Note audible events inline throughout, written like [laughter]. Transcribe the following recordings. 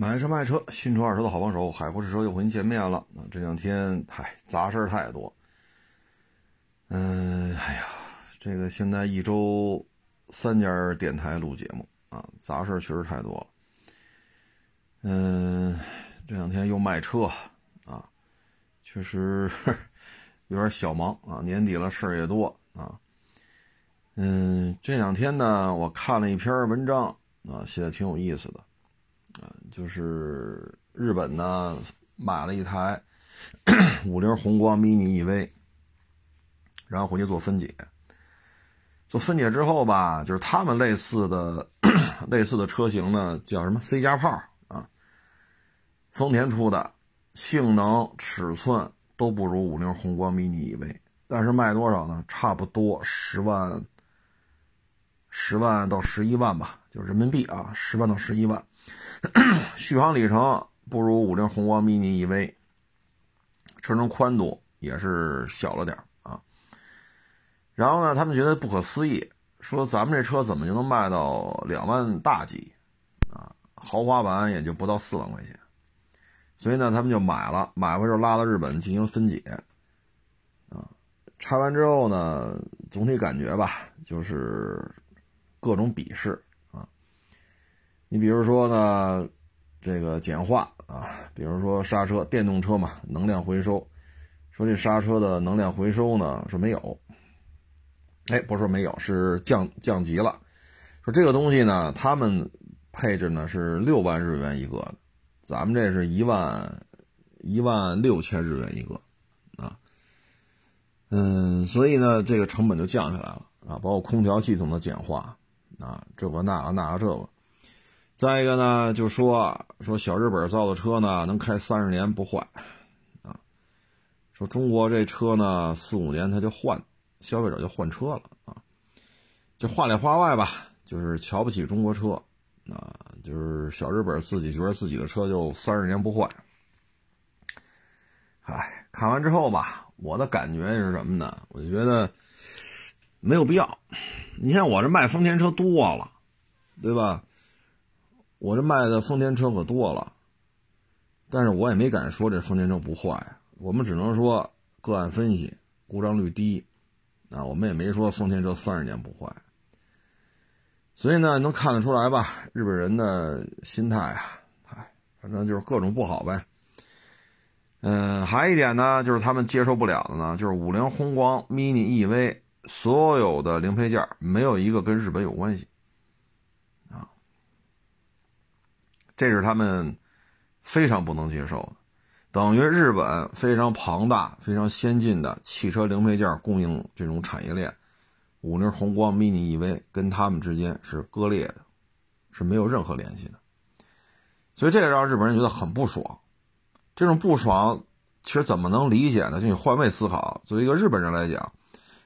买车卖车，新车二手的好帮手，海阔试车又和您见面了。那这两天，嗨，杂事儿太多。嗯，哎呀，这个现在一周三家电台录节目啊，杂事儿确实太多了。嗯，这两天又卖车啊，确实有点小忙啊，年底了，事儿也多啊。嗯，这两天呢，我看了一篇文章啊，写的挺有意思的。就是日本呢买了一台 [clears throat] 五菱宏光 mini EV，然后回去做分解。做分解之后吧，就是他们类似的 [clears throat] 类似的车型呢，叫什么 C 加炮啊，丰田出的，性能尺寸都不如五菱宏光 mini EV，但是卖多少呢？差不多十万，十万到十一万吧，就是人民币啊，十万到十一万。[clears throat] 续航里程不如五菱宏光 mini EV，车身宽度也是小了点啊。然后呢，他们觉得不可思议，说咱们这车怎么就能卖到两万大几啊？豪华版也就不到四万块钱。所以呢，他们就买了，买回之后拉到日本进行分解啊。拆完之后呢，总体感觉吧，就是各种鄙视。你比如说呢，这个简化啊，比如说刹车，电动车嘛，能量回收，说这刹车的能量回收呢，说没有，哎，不是说没有，是降降级了。说这个东西呢，他们配置呢是六万日元一个的，咱们这是一万一万六千日元一个啊，嗯，所以呢，这个成本就降下来了啊，包括空调系统的简化啊，这个那个那个这个。再一个呢，就说说小日本造的车呢，能开三十年不坏，啊，说中国这车呢，四五年他就换，消费者就换车了啊，就话里话外吧，就是瞧不起中国车，啊，就是小日本自己觉得自己的车就三十年不坏，哎，看完之后吧，我的感觉是什么呢？我就觉得没有必要，你像我这卖丰田车多了，对吧？我这卖的丰田车可多了，但是我也没敢说这丰田车不坏，我们只能说个案分析，故障率低，啊，我们也没说丰田车三十年不坏。所以呢，能看得出来吧，日本人的心态啊，哎，反正就是各种不好呗。嗯，还一点呢，就是他们接受不了的呢，就是五菱宏光 mini EV 所有的零配件没有一个跟日本有关系。这是他们非常不能接受的，等于日本非常庞大、非常先进的汽车零配件供应这种产业链，五菱宏光 mini EV 跟他们之间是割裂的，是没有任何联系的。所以这个让日本人觉得很不爽。这种不爽其实怎么能理解呢？就你换位思考，作为一个日本人来讲，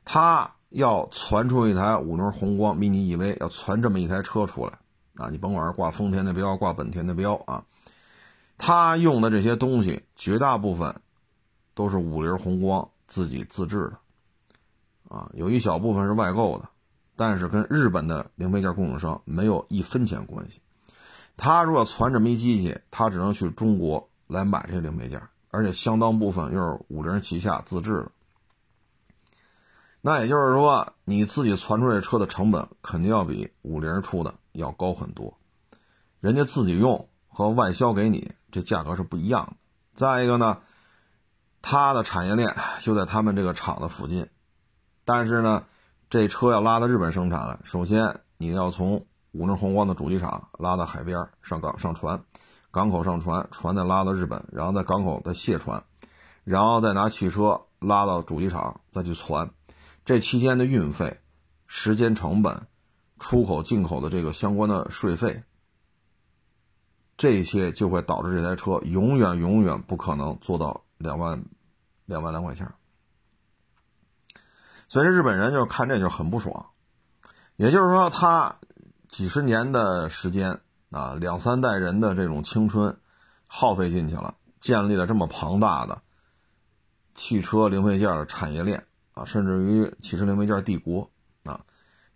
他要传出一台五菱宏光 mini EV，要传这么一台车出来。啊，你甭管是挂丰田的标，挂本田的标啊，他用的这些东西绝大部分都是五菱宏光自己自制的，啊，有一小部分是外购的，但是跟日本的零配件供应商没有一分钱关系。他如果传这么一机器，他只能去中国来买这些零配件，而且相当部分又是五菱旗下自制的。那也就是说，你自己传出这车的成本肯定要比五菱出的要高很多，人家自己用和外销给你这价格是不一样的。再一个呢，它的产业链就在他们这个厂的附近，但是呢，这车要拉到日本生产了，首先你要从五菱宏光的主机厂拉到海边上港上船，港口上船，船再拉到日本，然后在港口再卸船，然后再拿汽车拉到主机厂再去传。这期间的运费、时间成本、出口进口的这个相关的税费，这些就会导致这台车永远永远不可能做到两万两万来块钱。所以日本人就是看这就很不爽，也就是说，他几十年的时间啊，两三代人的这种青春耗费进去了，建立了这么庞大的汽车零配件的产业链。啊，甚至于汽车零配件帝国，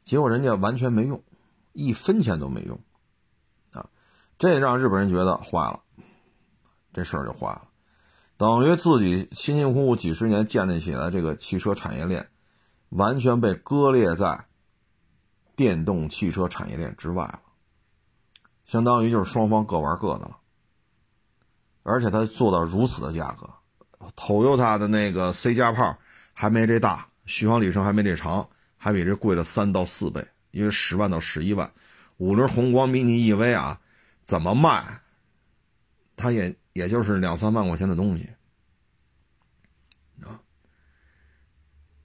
结果人家完全没用，一分钱都没用啊。这让日本人觉得坏了，这事儿就坏了，等于自己辛辛苦苦几十年建立起来这个汽车产业链，完全被割裂在电动汽车产业链之外了，相当于就是双方各玩各的了。而且它做到如此的价格，Toyota 的那个 C 加炮还没这大，续航里程还没这长，还比这贵了三到四倍，因为十万到十一万。五菱宏光 mini EV 啊，怎么卖？它也也就是两三万块钱的东西啊。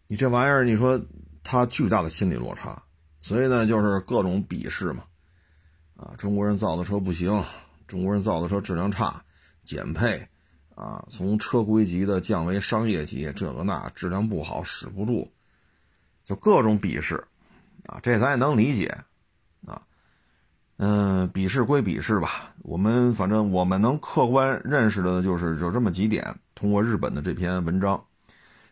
你这玩意儿，你说它巨大的心理落差，所以呢，就是各种鄙视嘛。啊，中国人造的车不行，中国人造的车质量差。减配，啊，从车规级的降为商业级，这个那质量不好，使不住，就各种鄙视，啊，这咱也能理解，啊，嗯，鄙视归鄙视吧，我们反正我们能客观认识的就是有这么几点，通过日本的这篇文章，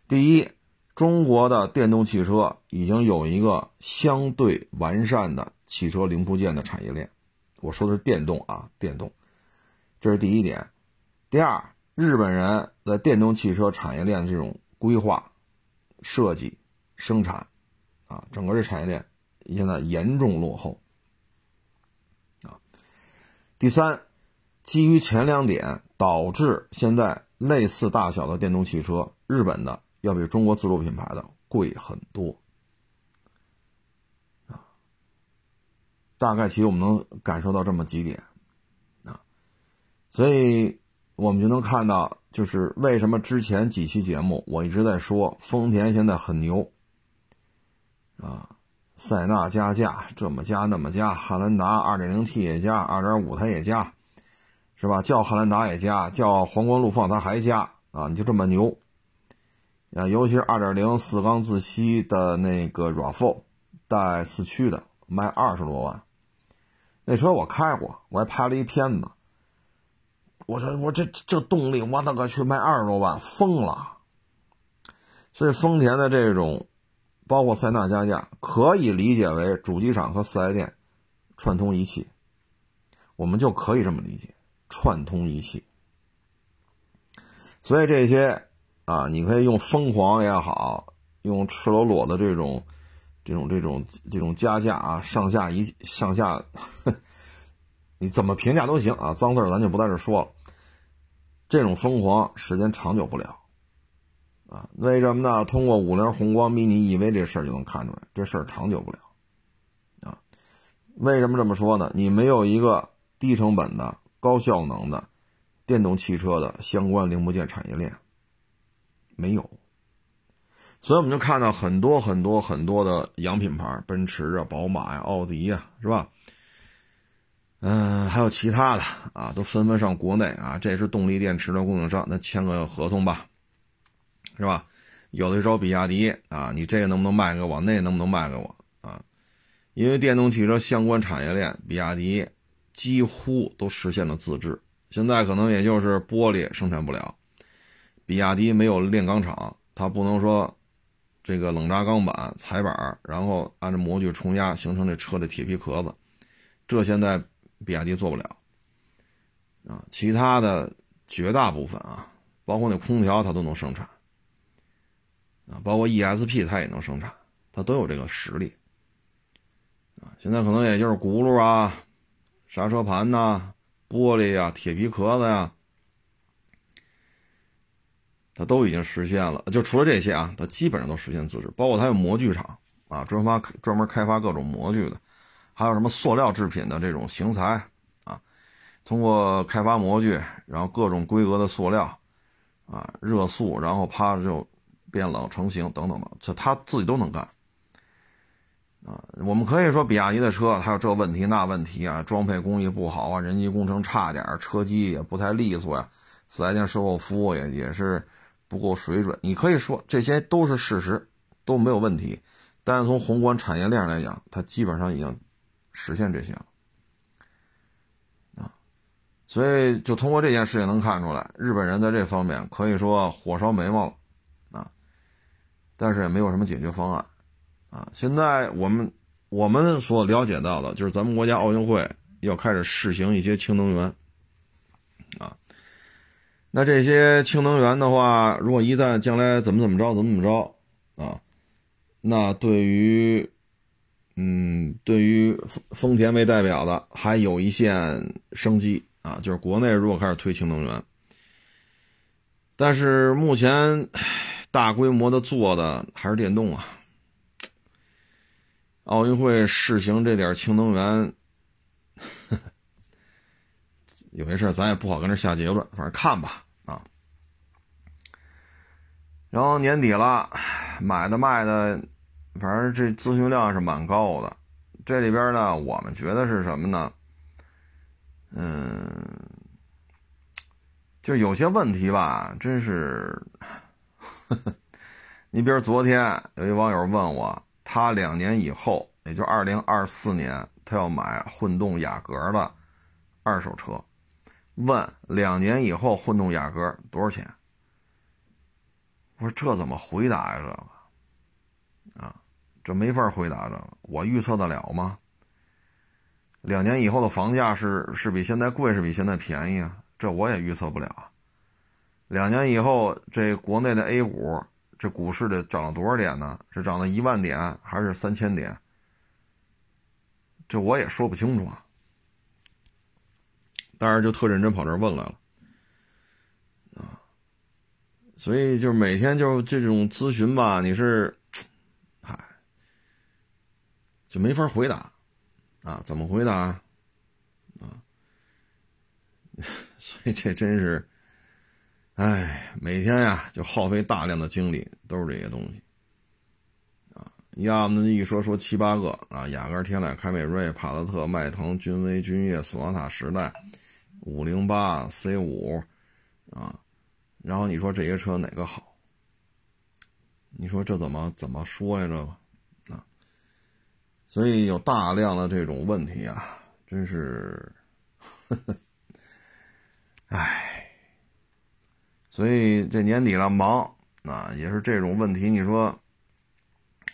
第一，中国的电动汽车已经有一个相对完善的汽车零部件的产业链，我说的是电动啊，电动，这是第一点。第二，日本人在电动汽车产业链这种规划、设计、生产，啊，整个这产业链现在严重落后。啊，第三，基于前两点，导致现在类似大小的电动汽车，日本的要比中国自主品牌的贵很多。啊，大概其实我们能感受到这么几点，啊，所以。我们就能看到，就是为什么之前几期节目我一直在说丰田现在很牛，啊，塞纳加价这么加那么加，汉兰达 2.0T 也加，2.5它也加，是吧？叫汉兰达也加，叫皇冠陆放它还加啊！你就这么牛啊！尤其是2.0四缸自吸的那个 RAV4 带四驱的，卖二十多万，那车我开过，我还拍了一片子。我说我这这动力，我那个去卖二十多万，疯了。所以丰田的这种，包括塞纳加价，可以理解为主机厂和四 S 店串通一气，我们就可以这么理解，串通一气。所以这些啊，你可以用疯狂也好，用赤裸裸的这种、这种、这种、这种加价啊，上下一上下。你怎么评价都行啊，脏字咱就不在这说了。这种疯狂时间长久不了，啊，为什么呢？通过五菱宏光 mini EV 这事儿就能看出来，这事儿长久不了，啊，为什么这么说呢？你没有一个低成本的、高效能的电动汽车的相关零部件产业链，没有，所以我们就看到很多很多很多的洋品牌，奔驰啊、宝马呀、奥迪呀，是吧？嗯，还有其他的啊，都纷纷上国内啊。这是动力电池的供应商，那签个合同吧，是吧？有的找比亚迪啊，你这个能不能卖给我？那个能不能卖给我啊？因为电动汽车相关产业链，比亚迪几乎都实现了自制。现在可能也就是玻璃生产不了，比亚迪没有炼钢厂，它不能说这个冷轧钢板、踩板，然后按照模具冲压形成这车的铁皮壳子，这现在。比亚迪做不了啊，其他的绝大部分啊，包括那空调它都能生产啊，包括 ESP 它也能生产，它都有这个实力啊。现在可能也就是轱辘啊、刹车盘呐、玻璃呀、铁皮壳子呀，它都已经实现了。就除了这些啊，它基本上都实现自制，包括它有模具厂啊，专发专门开发各种模具的。还有什么塑料制品的这种型材啊？通过开发模具，然后各种规格的塑料啊，热塑，然后啪就变冷成型等等的，这他自己都能干啊。我们可以说比亚迪的车还有这问题那问题啊，装配工艺不好啊，人机工程差点，车机也不太利索呀，四 S 店售后服务也也是不够水准。你可以说这些都是事实，都没有问题。但是从宏观产业链来讲，它基本上已经。实现这些了啊，所以就通过这件事情能看出来，日本人在这方面可以说火烧眉毛了，但是也没有什么解决方案啊。现在我们我们所了解到的，就是咱们国家奥运会要开始试行一些氢能源，啊，那这些氢能源的话，如果一旦将来怎么怎么着，怎么怎么着，啊，那对于，嗯，对于丰丰田为代表的，还有一线生机啊，就是国内如果开始推氢能源，但是目前大规模的做的还是电动啊。奥运会试行这点氢能源，[laughs] 有些事儿咱也不好跟这下结论，反正看吧啊。然后年底了，买的卖的，反正这咨询量是蛮高的。这里边呢，我们觉得是什么呢？嗯，就有些问题吧，真是。[laughs] 你比如昨天有一网友问我。他两年以后，也就二零二四年，他要买混动雅阁的二手车。问两年以后混动雅阁多少钱？我说这怎么回答呀？这个啊，这没法回答。这个我预测得了吗？两年以后的房价是是比现在贵，是比现在便宜啊？这我也预测不了。两年以后，这国内的 A 股。这股市得涨了多少点呢？是涨了一万点还是三千点？这我也说不清楚啊。当然就特认真跑这问来了，啊，所以就是每天就这种咨询吧，你是，嗨，就没法回答，啊，怎么回答？啊，[laughs] 所以这真是。哎，每天呀就耗费大量的精力，都是这些东西，啊，要么一说说七八个啊，雅阁、天籁、凯美瑞、帕萨特、迈腾、君威、君越、索纳塔、时代、五零八、C 五，啊，然后你说这些车哪个好？你说这怎么怎么说呀？这个啊，所以有大量的这种问题啊，真是，呵 [laughs] 呵，哎。所以这年底了，忙啊，也是这种问题。你说，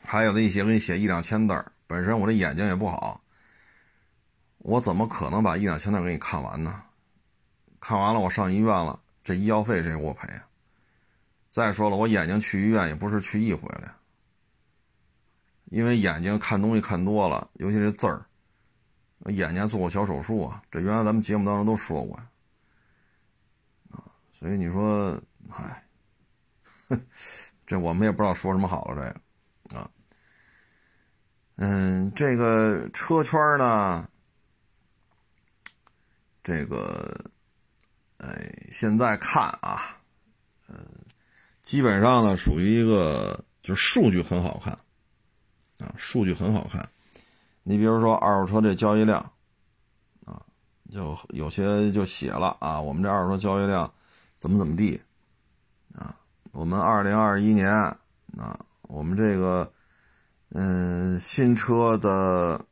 还有的一些给你写一两千字本身我这眼睛也不好，我怎么可能把一两千字给你看完呢？看完了，我上医院了，这医药费谁给我赔啊？再说了，我眼睛去医院也不是去一回了，因为眼睛看东西看多了，尤其是字儿，眼睛做过小手术啊，这原来咱们节目当中都说过。所以你说，嗨，[laughs] 这我们也不知道说什么好了。这个啊，嗯，这个车圈呢，这个，哎，现在看啊，嗯，基本上呢属于一个，就是数据很好看，啊，数据很好看。你比如说二手车这交易量，啊，就有些就写了啊，我们这二手车交易量。怎么怎么地，啊，我们二零二一年啊，我们这个嗯新车的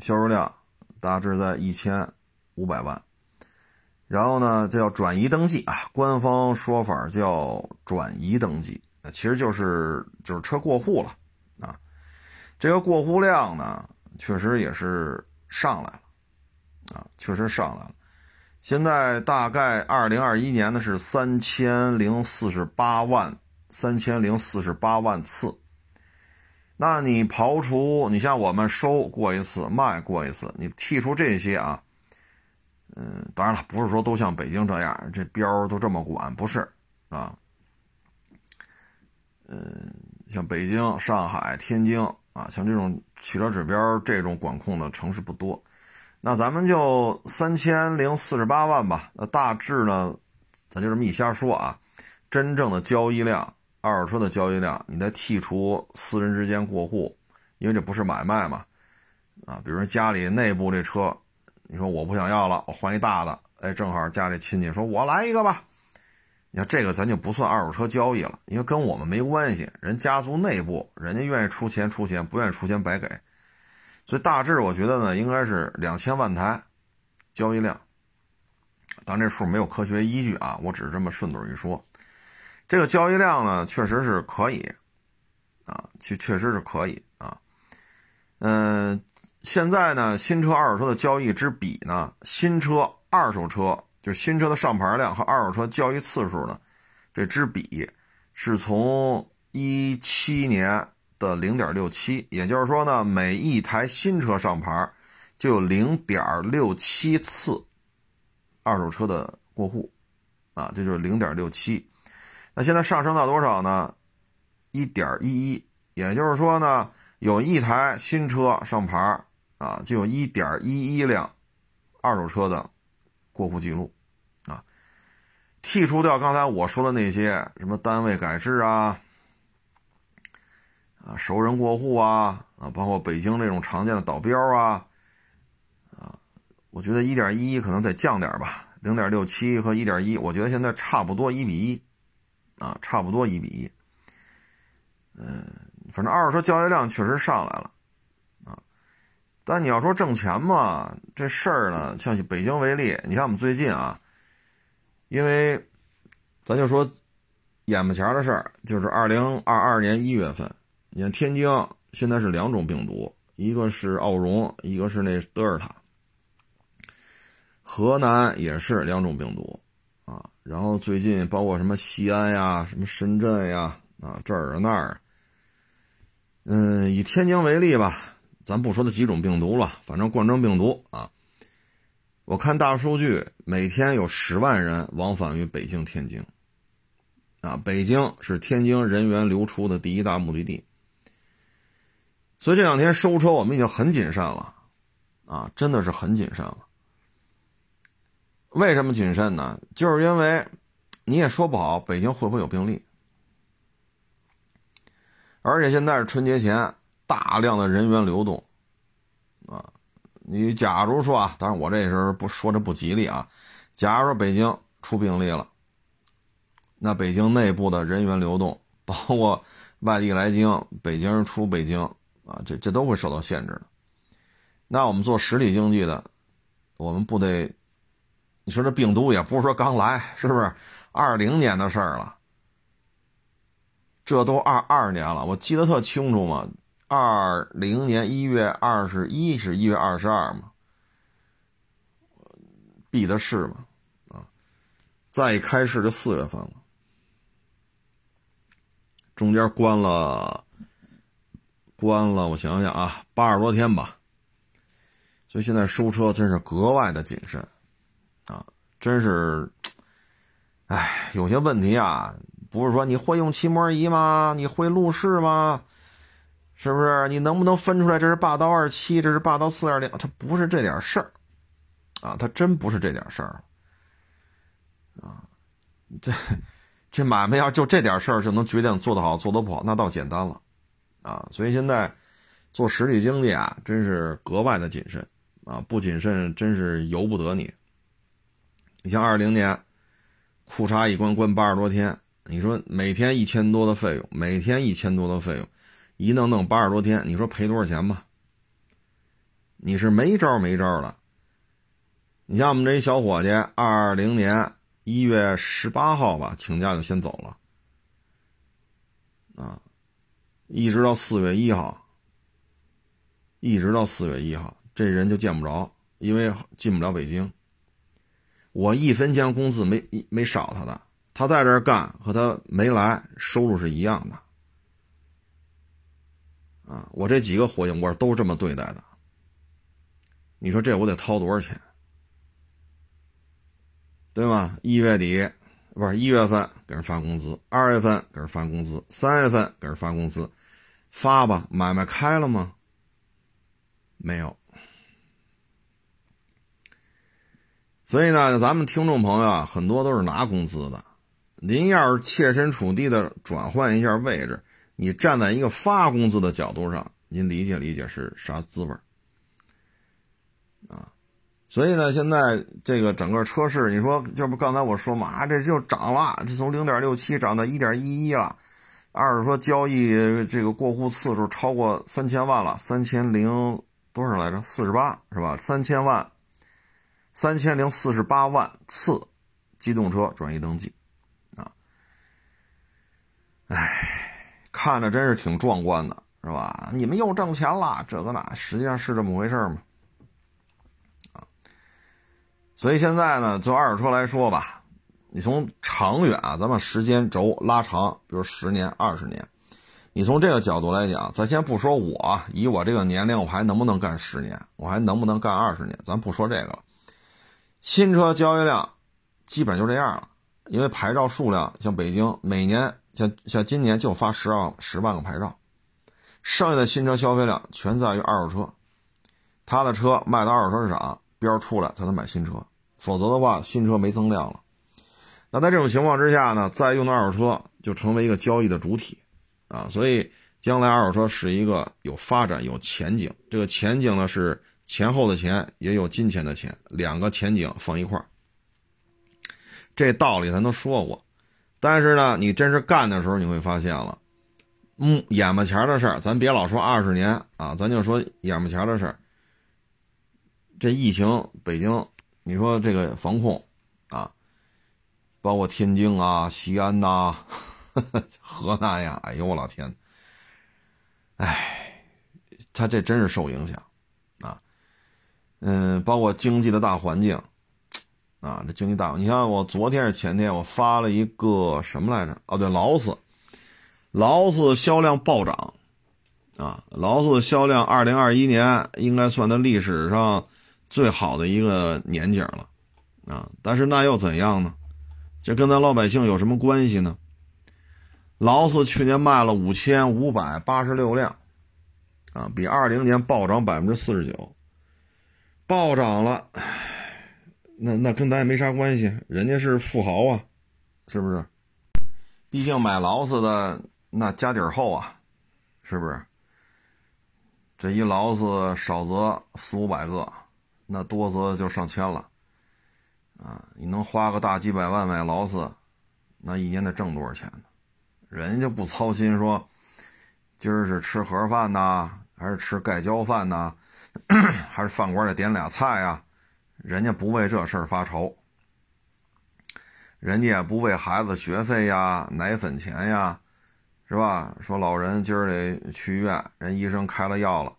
销售量大致在一千五百万，然后呢，这叫转移登记啊，官方说法叫转移登记，那其实就是就是车过户了啊，这个过户量呢，确实也是上来了，啊，确实上来了。现在大概二零二一年的是三千零四十八万，三千零四十八万次。那你刨除你像我们收过一次，卖过一次，你剔除这些啊，嗯，当然了，不是说都像北京这样，这标都这么管，不是啊。嗯，像北京、上海、天津啊，像这种汽车指标这种管控的城市不多。那咱们就三千零四十八万吧。那大致呢，咱就这么一瞎说啊。真正的交易量，二手车的交易量，你再剔除私人之间过户，因为这不是买卖嘛。啊，比如说家里内部这车，你说我不想要了，我换一大的。哎，正好家里亲戚说我来一个吧。你看这个咱就不算二手车交易了，因为跟我们没关系。人家族内部，人家愿意出钱出钱，不愿意出钱白给。所以大致我觉得呢，应该是两千万台交易量，但这数没有科学依据啊，我只是这么顺嘴一说。这个交易量呢，确实是可以啊，确确实是可以啊。嗯，现在呢，新车、二手车的交易之比呢，新车、二手车就是新车的上牌量和二手车交易次数呢，这支比是从一七年的零点六七，也就是说呢，每一台新车上牌就有零点六七次二手车的过户，啊，这就是零点六七。那现在上升到多少呢？一点一一，也就是说呢，有一台新车上牌啊，就有一点一一辆二手车的过户记录啊。剔除掉刚才我说的那些什么单位改制啊、啊熟人过户啊、啊包括北京这种常见的倒标啊，啊，我觉得一点一可能再降点吧，零点六七和一点一，我觉得现在差不多一比一。啊，差不多一比一。嗯，反正二手车交易量确实上来了，啊，但你要说挣钱嘛，这事儿呢，像北京为例，你看我们最近啊，因为咱就说眼巴前的事儿，就是二零二二年一月份，你看天津现在是两种病毒，一个是奥绒，一个是那德尔塔，河南也是两种病毒。啊然后最近包括什么西安呀、什么深圳呀、啊这儿啊那儿，嗯，以天津为例吧，咱不说那几种病毒了，反正冠状病毒啊，我看大数据，每天有十万人往返于北京、天津，啊，北京是天津人员流出的第一大目的地，所以这两天收车我们已经很谨慎了，啊，真的是很谨慎了。为什么谨慎呢？就是因为你也说不好北京会不会有病例，而且现在是春节前，大量的人员流动，啊，你假如说啊，当然我这时候不说这不吉利啊，假如说北京出病例了，那北京内部的人员流动，包括外地来京、北京人出北京啊，这这都会受到限制的。那我们做实体经济的，我们不得？你说这病毒也不是说刚来，是不是？二零年的事儿了，这都二二年了，我记得特清楚嘛。二零年一月二十一是一月二十二嘛，闭的市嘛，啊，再一开市就四月份了，中间关了，关了，我想想啊，八十多天吧。所以现在收车真是格外的谨慎。啊，真是，哎，有些问题啊，不是说你会用漆膜仪吗？你会路试吗？是不是？你能不能分出来这是霸道二七，这是霸道四二零？它不是这点事儿，啊，它真不是这点事儿，啊，这这买卖要就这点事儿就能决定做得好做得不好，那倒简单了，啊，所以现在做实体经济啊，真是格外的谨慎，啊，不谨慎真是由不得你。你像二零年，裤衩一关关八十多天，你说每天一千多的费用，每天一千多的费用，一弄弄八十多天，你说赔多少钱吧？你是没招没招了。你像我们这一小伙计，二零年一月十八号吧，请假就先走了，啊，一直到四月一号，一直到四月一号，这人就见不着，因为进不了北京。我一分钱工资没没少他的，他在这儿干和他没来收入是一样的，啊，我这几个伙计我都这么对待的。你说这我得掏多少钱，对吗？一月底不是一月份给人发工资，二月份给人发工资，三月份给人发工资，发吧，买卖开了吗？没有。所以呢，咱们听众朋友啊，很多都是拿工资的。您要是切身处地的转换一下位置，你站在一个发工资的角度上，您理解理解是啥滋味啊？所以呢，现在这个整个车市，你说这不刚才我说嘛，这就涨了，这从零点六七涨到一点一一了。二是说交易这个过户次数超过三千万了，三千零多少来着？四十八是吧？三千万。三千零四十八万次机动车转移登记，啊，哎，看着真是挺壮观的，是吧？你们又挣钱了，这个那，实际上是这么回事吗？啊，所以现在呢，就二手车来说吧，你从长远啊，咱们时间轴拉长，比如十年、二十年，你从这个角度来讲，咱先不说我以我这个年龄，我还能不能干十年，我还能不能干二十年，咱不说这个了。新车交易量基本就这样了，因为牌照数量，像北京每年像像今年就发十万十万个牌照。剩下的新车消费量全在于二手车，他的车卖到二手车市场标出来才能买新车，否则的话新车没增量了。那在这种情况之下呢，再用的二手车就成为一个交易的主体啊，所以将来二手车是一个有发展、有前景。这个前景呢是前后的钱，也有金钱的钱，两个前景放一块儿。这道理咱都说过，但是呢，你真是干的时候，你会发现了。嗯，眼巴前的事儿，咱别老说二十年啊，咱就说眼巴前的事儿。这疫情，北京，你说这个防控啊，包括天津啊、西安呐、[laughs] 河南呀，哎呦我老天，哎，他这真是受影响啊。嗯，包括经济的大环境啊，这经济大，你看我昨天是前天，我发了一个什么来着？哦，对，劳斯。劳斯销量暴涨，啊，劳斯销量二零二一年应该算它历史上最好的一个年景了，啊，但是那又怎样呢？这跟咱老百姓有什么关系呢？劳斯去年卖了五千五百八十六辆，啊，比二零年暴涨百分之四十九，暴涨了，那那跟咱也没啥关系，人家是富豪啊，是不是？毕竟买劳斯的。那家底儿厚啊，是不是？这一劳斯少则四五百个，那多则就上千了，啊！你能花个大几百万买劳斯，那一年得挣多少钱呢？人家不操心说，今儿是吃盒饭呐，还是吃盖浇饭呐，还是饭馆里点俩菜啊？人家不为这事儿发愁，人家也不为孩子学费呀、奶粉钱呀。是吧？说老人今儿得去医院，人医生开了药了。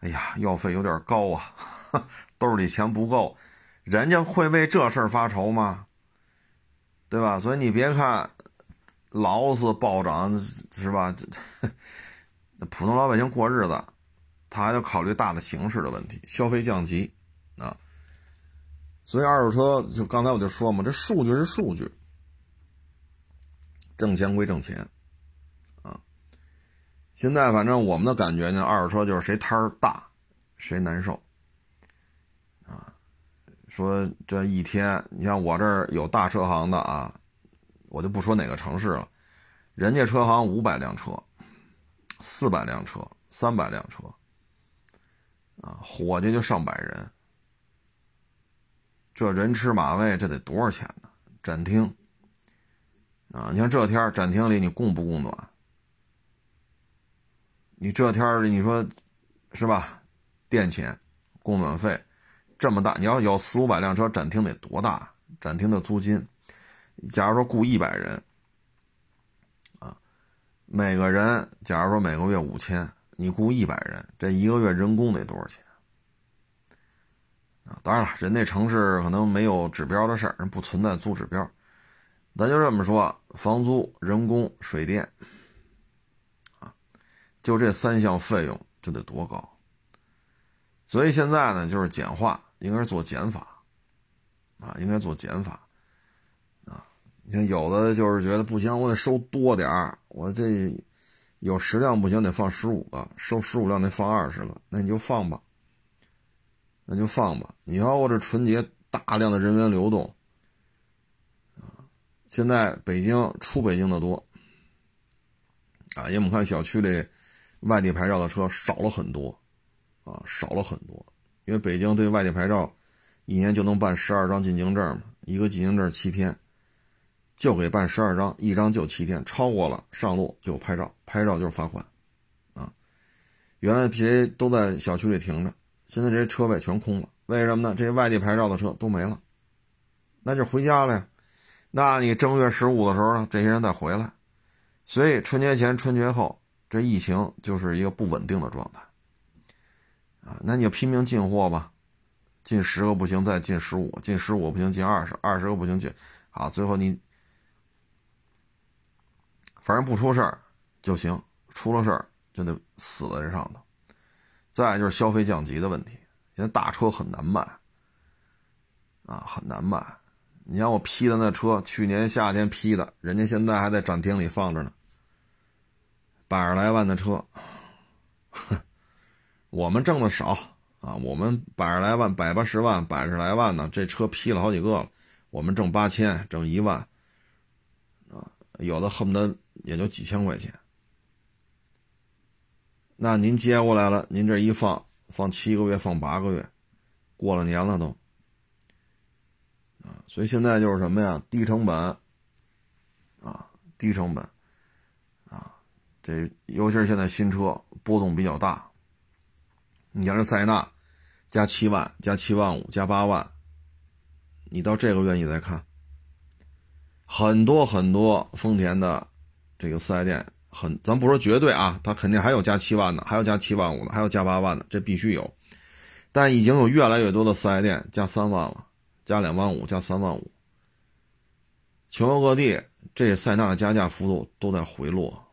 哎呀，药费有点高啊，[laughs] 兜里钱不够，人家会为这事儿发愁吗？对吧？所以你别看劳斯暴涨，是吧？那 [laughs] 普通老百姓过日子，他还要考虑大的形势的问题，消费降级啊。所以二手车就刚才我就说嘛，这数据是数据，挣钱归挣钱啊。现在反正我们的感觉呢，二手车就是谁摊儿大，谁难受，说这一天，你像我这儿有大车行的啊，我就不说哪个城市了，人家车行五百辆车，四百辆车，三百辆车，啊，伙计就上百人，这人吃马喂，这得多少钱呢？展厅，啊，你像这天展厅里你供不供暖？你这天儿你说是吧？电钱、供暖费这么大，你要有四五百辆车，展厅得多大？展厅的租金，假如说雇一百人，啊，每个人假如说每个月五千，你雇一百人，这一个月人工得多少钱？啊，当然了，人那城市可能没有指标的事儿，人不存在租指标，咱就这么说，房租、人工、水电。啊就这三项费用就得多高，所以现在呢，就是简化，应该是做减法，啊，应该做减法，啊，你看有的就是觉得不行，我得收多点儿，我这有十辆不行，得放十五个，收十五辆得放二十个，那你就放吧，那就放吧。你要我这春节大量的人员流动，啊，现在北京出北京的多，啊，因为我们看小区里。外地牌照的车少了很多，啊，少了很多，因为北京对外地牌照，一年就能办十二张进京证嘛，一个进京证七天，就给办十二张，一张就七天，超过了上路就拍照，拍照就是罚款，啊，原来这些都在小区里停着，现在这些车位全空了，为什么呢？这些外地牌照的车都没了，那就回家了呀，那你正月十五的时候呢，这些人再回来，所以春节前、春节后。这疫情就是一个不稳定的状态啊。那你就拼命进货吧，进十个不行，再进十五；进十五不行，进二十；二十个不行，进啊。最后你反正不出事儿就行，出了事儿就得死在这上头。再就是消费降级的问题，现在大车很难卖啊，很难卖。你像我批的那车，去年夏天批的，人家现在还在展厅里放着呢。百十来万的车，哼 [laughs] 我们挣的少啊，我们百十来万、百八十万、百十来万呢，这车批了好几个了，我们挣八千、挣一万，啊，有的恨不得也就几千块钱。那您接过来了，您这一放，放七个月，放八个月，过了年了都。啊，所以现在就是什么呀？低成本，啊，低成本，啊，这尤其是现在新车波动比较大。你像这塞纳，加七万，加七万五，加八万，你到这个月你再看，很多很多丰田的这个四 S 店，很，咱不说绝对啊，它肯定还有加七万的，还有加七万五的，还有加八万的，这必须有。但已经有越来越多的四 S 店加三万了。加两万五，加三万五，全国各地这塞纳的加价幅度都在回落，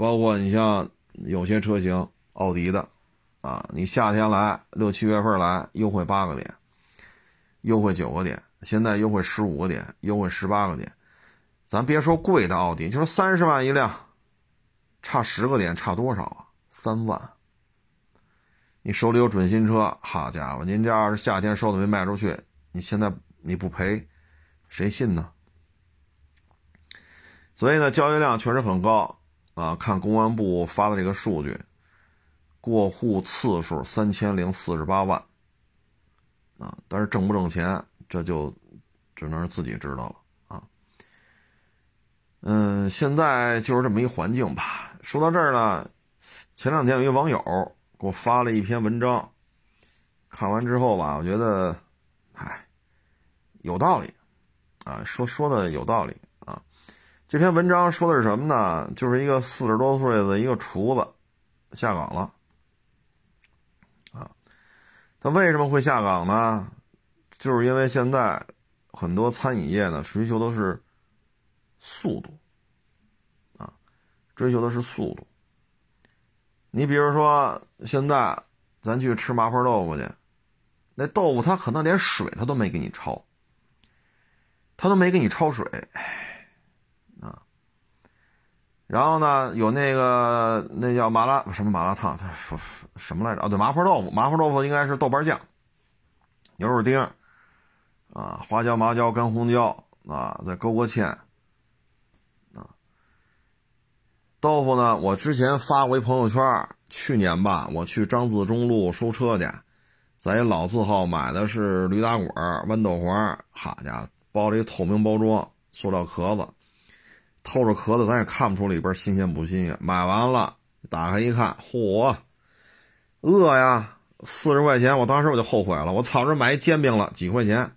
包括你像有些车型，奥迪的，啊，你夏天来六七月份来优惠八个点，优惠九个点，现在优惠十五个点，优惠十八个点，咱别说贵的奥迪，就说三十万一辆，差十个点，差多少啊？三万。你手里有准新车，好家伙，您这要是夏天收的没卖出去，你现在你不赔，谁信呢？所以呢，交易量确实很高啊。看公安部发的这个数据，过户次数三千零四十八万啊，但是挣不挣钱，这就只能是自己知道了啊。嗯，现在就是这么一环境吧。说到这儿呢，前两天有一网友。给我发了一篇文章，看完之后吧，我觉得，哎，有道理，啊，说说的有道理。这篇文章说的是什么呢？就是一个四十多岁的一个厨子下岗了，啊，他为什么会下岗呢？就是因为现在很多餐饮业呢追求的是速度，啊，追求的是速度。你比如说，现在咱去吃麻婆豆腐去，那豆腐他可能连水他都没给你焯，他都没给你焯水，然后呢，有那个那叫麻辣什么麻辣烫，他说什么来着？啊，对，麻婆豆腐，麻婆豆腐应该是豆瓣酱、牛肉丁，啊，花椒、麻椒、干红椒，啊，再勾个芡。啊豆腐呢？我之前发过一朋友圈，去年吧，我去张自忠路收车去，在一老字号买的是驴打滚、豌豆黄，好家伙，包了一透明包装，塑料壳子，透着壳子，咱也看不出里边新鲜不新鲜。买完了，打开一看，嚯，饿呀！四十块钱，我当时我就后悔了，我操，这买一煎饼了，几块钱？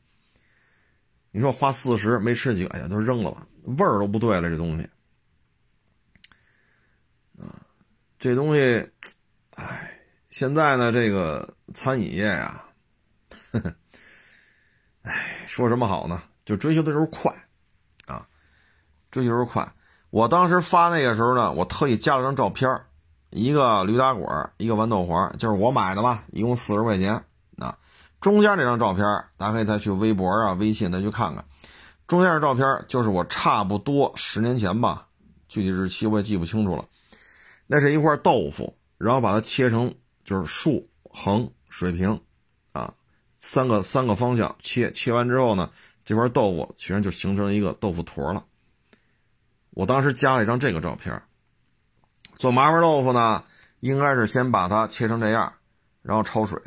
你说花四十没吃几个，哎呀，都扔了吧，味儿都不对了，这东西啊。这东西，哎，现在呢，这个餐饮业呀，[laughs] 哎，说什么好呢？就追求的就是快，追求是快。我当时发那个时候呢，我特意加了张照片一个驴打滚，一个豌豆黄，就是我买的嘛，一共四十块钱。啊，中间这张照片，大家可以再去微博啊、微信再去看看，中间的照片就是我差不多十年前吧，具体日期我也记不清楚了。那是一块豆腐，然后把它切成就是竖、横、水平，啊，三个三个方向切。切完之后呢，这块豆腐其实就形成一个豆腐坨了。我当时加了一张这个照片。做麻婆豆腐呢，应该是先把它切成这样，然后焯水，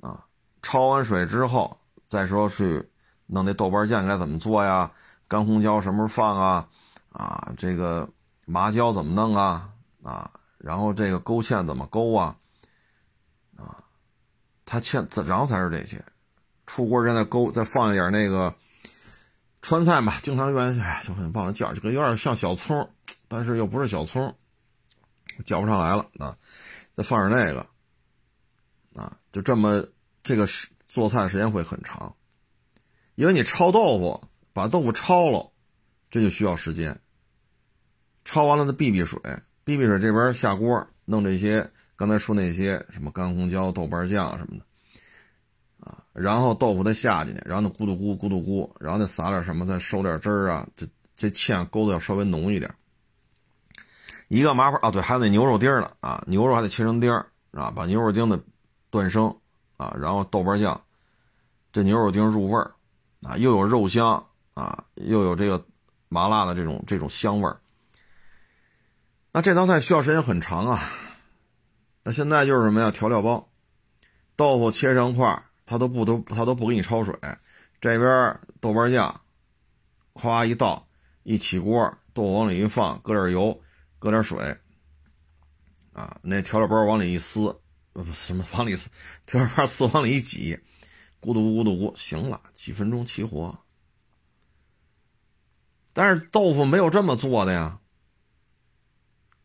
啊，焯完水之后再说去弄那豆瓣酱该怎么做呀？干红椒什么时候放啊？啊，这个。麻椒怎么弄啊？啊，然后这个勾芡怎么勾啊？啊，它芡，然后才是这些。出锅现在勾，再放一点那个川菜嘛，经常愿哎，就很忘了叫，这个有点像小葱，但是又不是小葱，叫不上来了啊。再放点那个，啊，就这么这个时做菜时间会很长，因为你焯豆腐，把豆腐焯了，这就需要时间。焯完了的避避水，避避水这边下锅弄这些刚才说那些什么干红椒、豆瓣酱什么的。啊，然后豆腐再下进去，然后呢咕嘟咕咕嘟咕，然后再撒点什么，再收点汁儿啊，这这芡勾的要稍微浓一点。一个麻花啊，对，还有那牛肉丁呢啊，牛肉还得切成丁儿啊，把牛肉丁的断生啊，然后豆瓣酱，这牛肉丁入味儿啊，又有肉香啊，又有这个麻辣的这种这种香味儿。那这道菜需要时间很长啊。那现在就是什么呀？调料包，豆腐切成块儿。他都不都他都不给你焯水，这边豆瓣酱，夸一倒，一起锅，豆腐往里一放，搁点油，搁点水，啊，那调料包往里一撕，不什么往里撕，调料包撕往里一挤，咕嘟咕嘟咕，行了，几分钟起火。但是豆腐没有这么做的呀，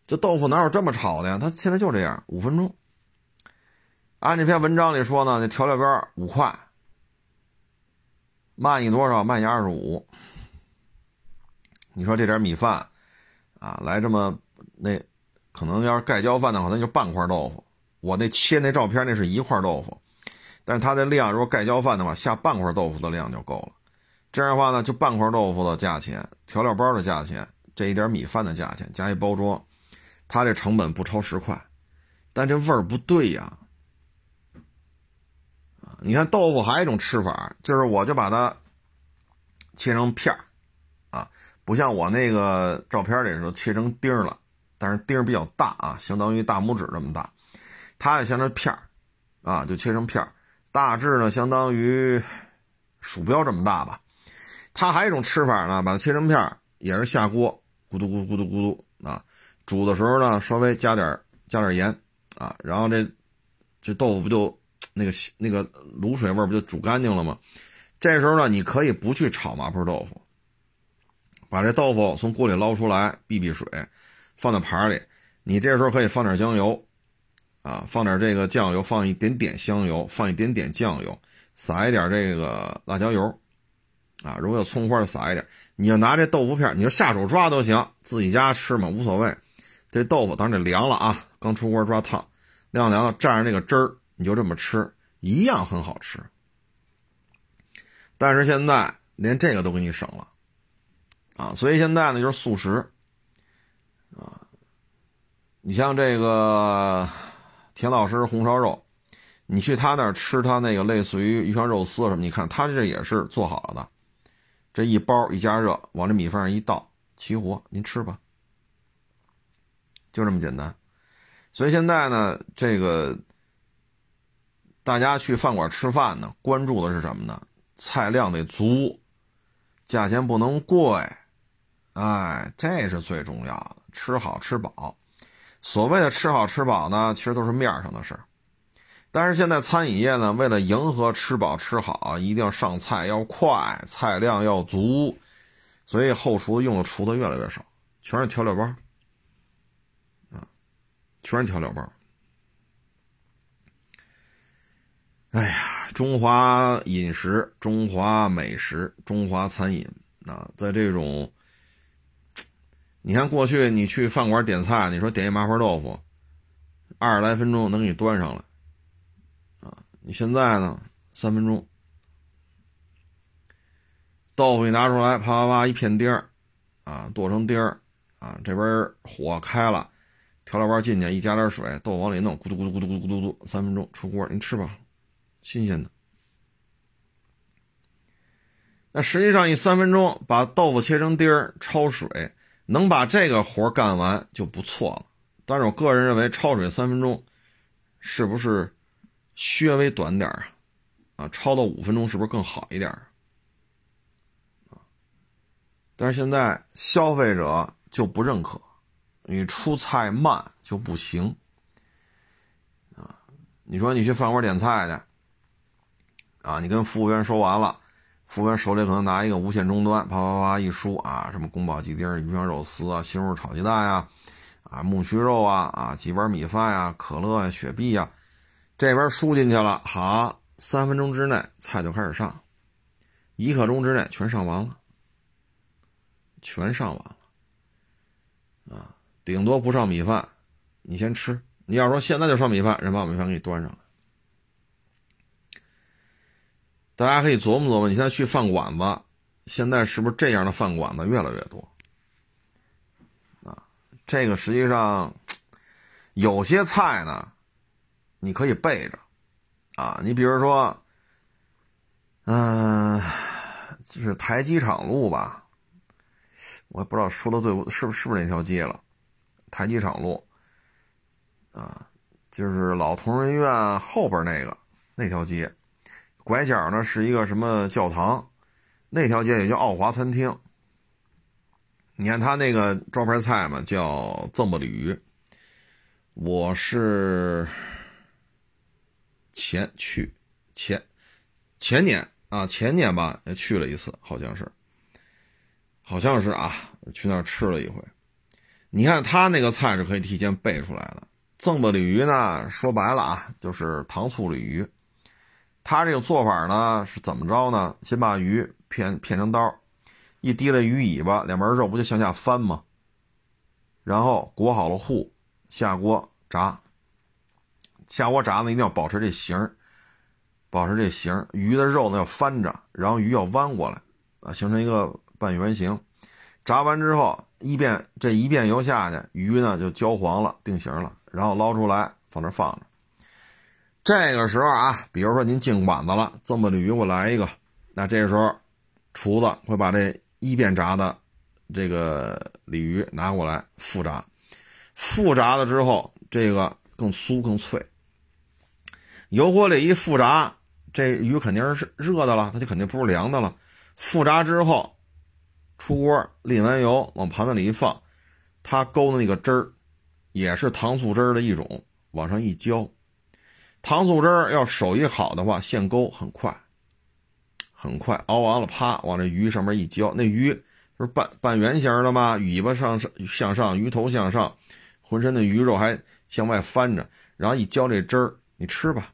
这豆腐哪有这么炒的呀？他现在就这样，五分钟。按这篇文章里说呢，那调料边五块，卖你多少？卖你二十五。你说这点米饭，啊，来这么那，可能要是盖浇饭的话，那就半块豆腐。我那切那照片那是一块豆腐，但是它的量如果盖浇饭的话，下半块豆腐的量就够了。这样的话呢，就半块豆腐的价钱，调料包的价钱，这一点米饭的价钱加一包装，它这成本不超十块，但这味儿不对呀。你看豆腐还有一种吃法，就是我就把它切成片儿，啊，不像我那个照片里头切成丁了，但是丁比较大啊，相当于大拇指这么大，它也像成片儿，啊，就切成片儿，大致呢相当于鼠标这么大吧。它还有一种吃法呢，把它切成片儿，也是下锅咕嘟咕嘟咕嘟咕嘟啊，煮的时候呢稍微加点加点盐啊，然后这这豆腐不就。那个那个卤水味不就煮干净了吗？这时候呢，你可以不去炒麻婆豆腐，把这豆腐从锅里捞出来，避避水，放在盘里。你这时候可以放点香油，啊，放点这个酱油，放一点点香油，放一点点酱油，撒一点这个辣椒油，啊，如果有葱花就撒一点。你就拿这豆腐片，你就下手抓都行，自己家吃嘛无所谓。这豆腐当然得凉了啊，刚出锅抓烫，晾凉了蘸着那个汁儿。你就这么吃，一样很好吃。但是现在连这个都给你省了，啊，所以现在呢就是素食，啊，你像这个田老师红烧肉，你去他那儿吃他那个类似于鱼香肉丝什么，你看他这也是做好了的，这一包一加热，往这米饭上一倒，齐活，您吃吧，就这么简单。所以现在呢，这个。大家去饭馆吃饭呢，关注的是什么呢？菜量得足，价钱不能贵，哎，这是最重要的。吃好吃饱，所谓的吃好吃饱呢，其实都是面上的事儿。但是现在餐饮业呢，为了迎合吃饱吃好，一定要上菜要快，菜量要足，所以后厨用的厨子越来越少，全是调料包，啊，全是调料包。哎呀，中华饮食、中华美食、中华餐饮啊，在这种，[tsk] 你看过去你去饭馆点菜，你说点一麻婆豆腐，二十来分钟能给你端上来，啊，你现在呢，三分钟，豆腐一拿出来，啪啪啪一片丁儿，啊，剁成丁儿，啊，这边火开了，调料包进去，一加点水，豆腐往里弄，咕嘟咕嘟咕嘟咕嘟咕嘟，三分钟出锅，你吃吧。新鲜的，那实际上，你三分钟把豆腐切成丁儿，焯水，能把这个活干完就不错了。但是我个人认为，焯水三分钟是不是稍微短点啊？啊，焯到五分钟是不是更好一点啊？但是现在消费者就不认可，你出菜慢就不行啊。你说你去饭馆点菜去。啊，你跟服务员说完了，服务员手里可能拿一个无线终端，啪啪啪一输啊，什么宫保鸡丁、鱼香肉丝啊、西红柿炒鸡蛋呀，啊木须肉啊，啊几碗米饭呀、可乐呀、雪碧呀，这边输进去了，好，三分钟之内菜就开始上，一刻钟之内全上完了，全上完了，啊，顶多不上米饭，你先吃。你要说现在就上米饭，人把米饭给你端上来。大家可以琢磨琢磨，你现在去饭馆子，现在是不是这样的饭馆子越来越多？啊，这个实际上有些菜呢，你可以备着，啊，你比如说，嗯，就是台机场路吧，我也不知道说的对不，是不是不是那条街了？台机场路，啊，就是老同仁医院后边那个那条街。拐角呢是一个什么教堂，那条街也叫奥华餐厅。你看他那个招牌菜嘛，叫赠不鲤鱼。我是前去前前年啊，前年吧去了一次，好像是，好像是啊，去那儿吃了一回。你看他那个菜是可以提前备出来的。赠不鲤鱼呢，说白了啊，就是糖醋鲤鱼。他这个做法呢是怎么着呢？先把鱼片片成刀，一提了鱼尾巴，两边肉不就向下翻吗？然后裹好了糊，下锅炸。下锅炸呢，一定要保持这形保持这形鱼的肉呢要翻着，然后鱼要弯过来，啊，形成一个半圆形。炸完之后，一遍这一遍油下去，鱼呢就焦黄了，定型了，然后捞出来放这放着。这个时候啊，比如说您进馆子了，这么鲤鱼我来一个，那这时候，厨子会把这一遍炸的这个鲤鱼拿过来复炸，复炸了之后，这个更酥更脆。油锅里一复炸，这鱼肯定是热的了，它就肯定不是凉的了。复炸之后，出锅沥完油，往盘子里一放，它勾的那个汁儿，也是糖醋汁儿的一种，往上一浇。糖醋汁儿要手艺好的话，现勾很快，很快熬完了，啪往这鱼上面一浇，那鱼不是半半圆形的吗？尾巴上上向上，鱼头向上，浑身的鱼肉还向外翻着，然后一浇这汁儿，你吃吧。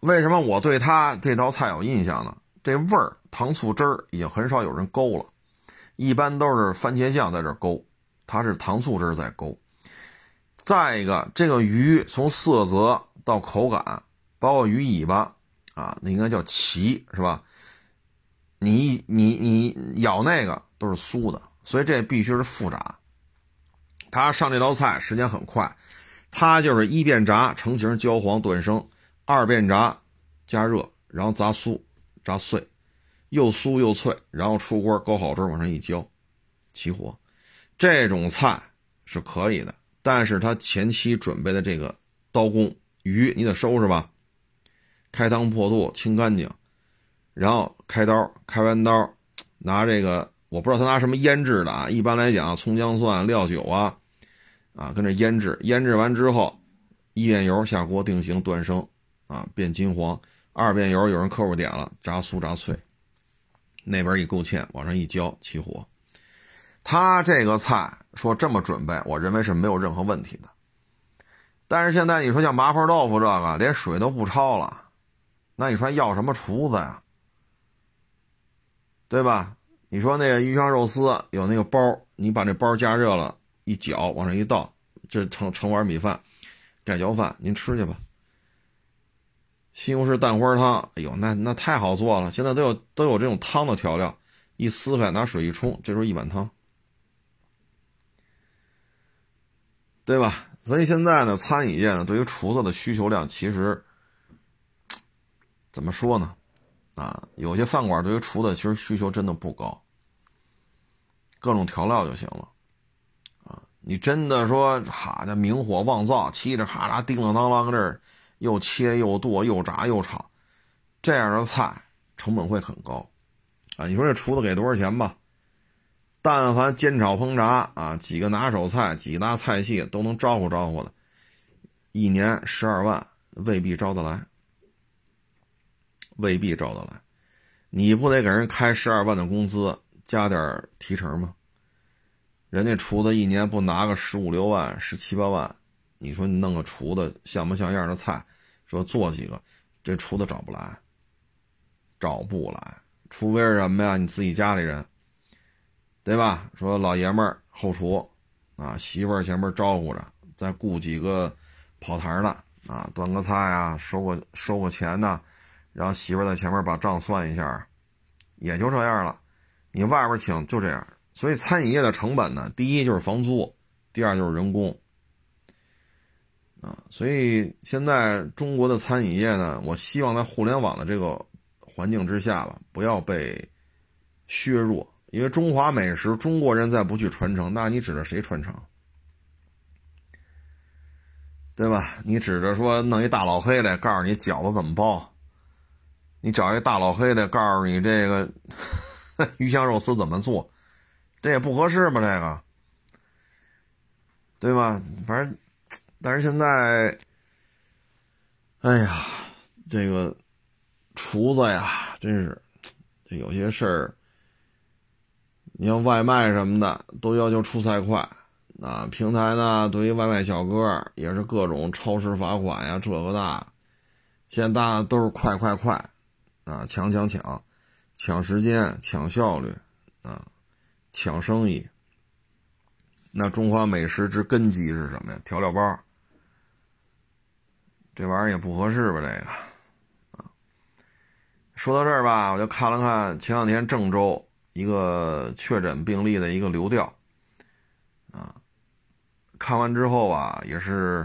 为什么我对他这道菜有印象呢？这味儿，糖醋汁儿已经很少有人勾了，一般都是番茄酱在这勾，它是糖醋汁儿在勾。再一个，这个鱼从色泽到口感，包括鱼尾巴啊，那应该叫鳍是吧？你你你咬那个都是酥的，所以这必须是复炸。它上这道菜时间很快，它就是一遍炸成型焦黄断生，二遍炸加热，然后炸酥炸碎，又酥又脆，然后出锅勾好汁往上一浇，起火。这种菜是可以的。但是他前期准备的这个刀工鱼，你得收拾吧，开膛破肚清干净，然后开刀，开完刀，拿这个我不知道他拿什么腌制的啊，一般来讲葱姜蒜料酒啊，啊跟这腌制，腌制完之后，一遍油下锅定型断生，啊变金黄，二遍油有人客户点了，炸酥炸脆，那边一勾芡往上一浇起火。他这个菜说这么准备，我认为是没有任何问题的。但是现在你说像麻婆豆腐这个，连水都不焯了，那你说要什么厨子呀？对吧？你说那个鱼香肉丝有那个包，你把那包加热了，一搅往上一倒，这盛盛碗米饭，盖浇饭，您吃去吧。西红柿蛋花汤，哎呦，那那太好做了，现在都有都有这种汤的调料，一撕开拿水一冲，这就是一碗汤。对吧？所以现在呢，餐饮业呢，对于厨子的需求量其实怎么说呢？啊，有些饭馆对于厨子其实需求真的不高，各种调料就行了。啊，你真的说，哈，那明火旺灶，嘁哩喀啦，叮当当啷，这儿又切又剁又炸又炒，这样的菜成本会很高。啊，你说这厨子给多少钱吧？但凡煎炒烹炸啊，几个拿手菜，几大菜系都能招呼招呼的，一年十二万未必招得来，未必招得来。你不得给人开十二万的工资，加点提成吗？人家厨子一年不拿个十五六万、十七八万，你说你弄个厨子像不像样的菜？说做几个，这厨子找不来，找不来。除非是什么呀？你自己家里人，对吧？说老爷们儿后厨，啊，媳妇儿前面招呼着，再雇几个跑堂的，啊，端个菜啊，收个收个钱呐，然后媳妇儿在前面把账算一下，也就这样了。你外边请就这样。所以餐饮业的成本呢，第一就是房租，第二就是人工，啊，所以现在中国的餐饮业呢，我希望在互联网的这个环境之下吧，不要被削弱，因为中华美食，中国人再不去传承，那你指着谁传承？对吧？你指着说弄一大老黑来告诉你饺子怎么包，你找一大老黑来告诉你这个 [laughs] 鱼香肉丝怎么做？这也不合适吧？这个，对吧？反正，但是现在，哎呀，这个厨子呀，真是，有些事儿，你像外卖什么的，都要求出菜快。啊，平台呢，对于外卖小哥也是各种超时罚款呀，这个那，现在大家都是快快快，啊，抢抢抢，抢时间，抢效率，啊。抢生意，那中华美食之根基是什么呀？调料包，这玩意儿也不合适吧？这个啊，说到这儿吧，我就看了看前两天郑州一个确诊病例的一个流调，啊，看完之后啊，也是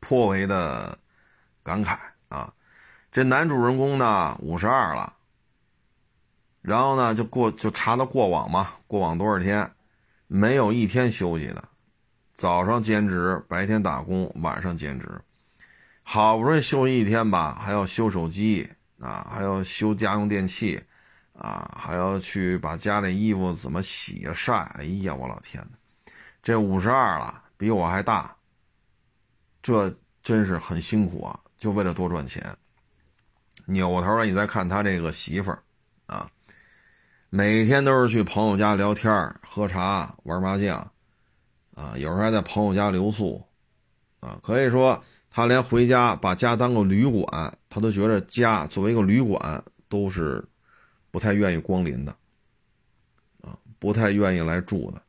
颇为的感慨啊。这男主人公呢，五十二了。然后呢，就过就查到过往嘛，过往多少天，没有一天休息的，早上兼职，白天打工，晚上兼职，好不容易休息一天吧，还要修手机啊，还要修家用电器，啊，还要去把家里衣服怎么洗啊晒，哎呀，我老天呐，这五十二了，比我还大，这真是很辛苦啊，就为了多赚钱。扭过头来，你再看他这个媳妇儿，啊。每天都是去朋友家聊天喝茶、玩麻将，啊，有时候还在朋友家留宿，啊，可以说他连回家把家当个旅馆，他都觉得家作为一个旅馆都是不太愿意光临的，啊，不太愿意来住的。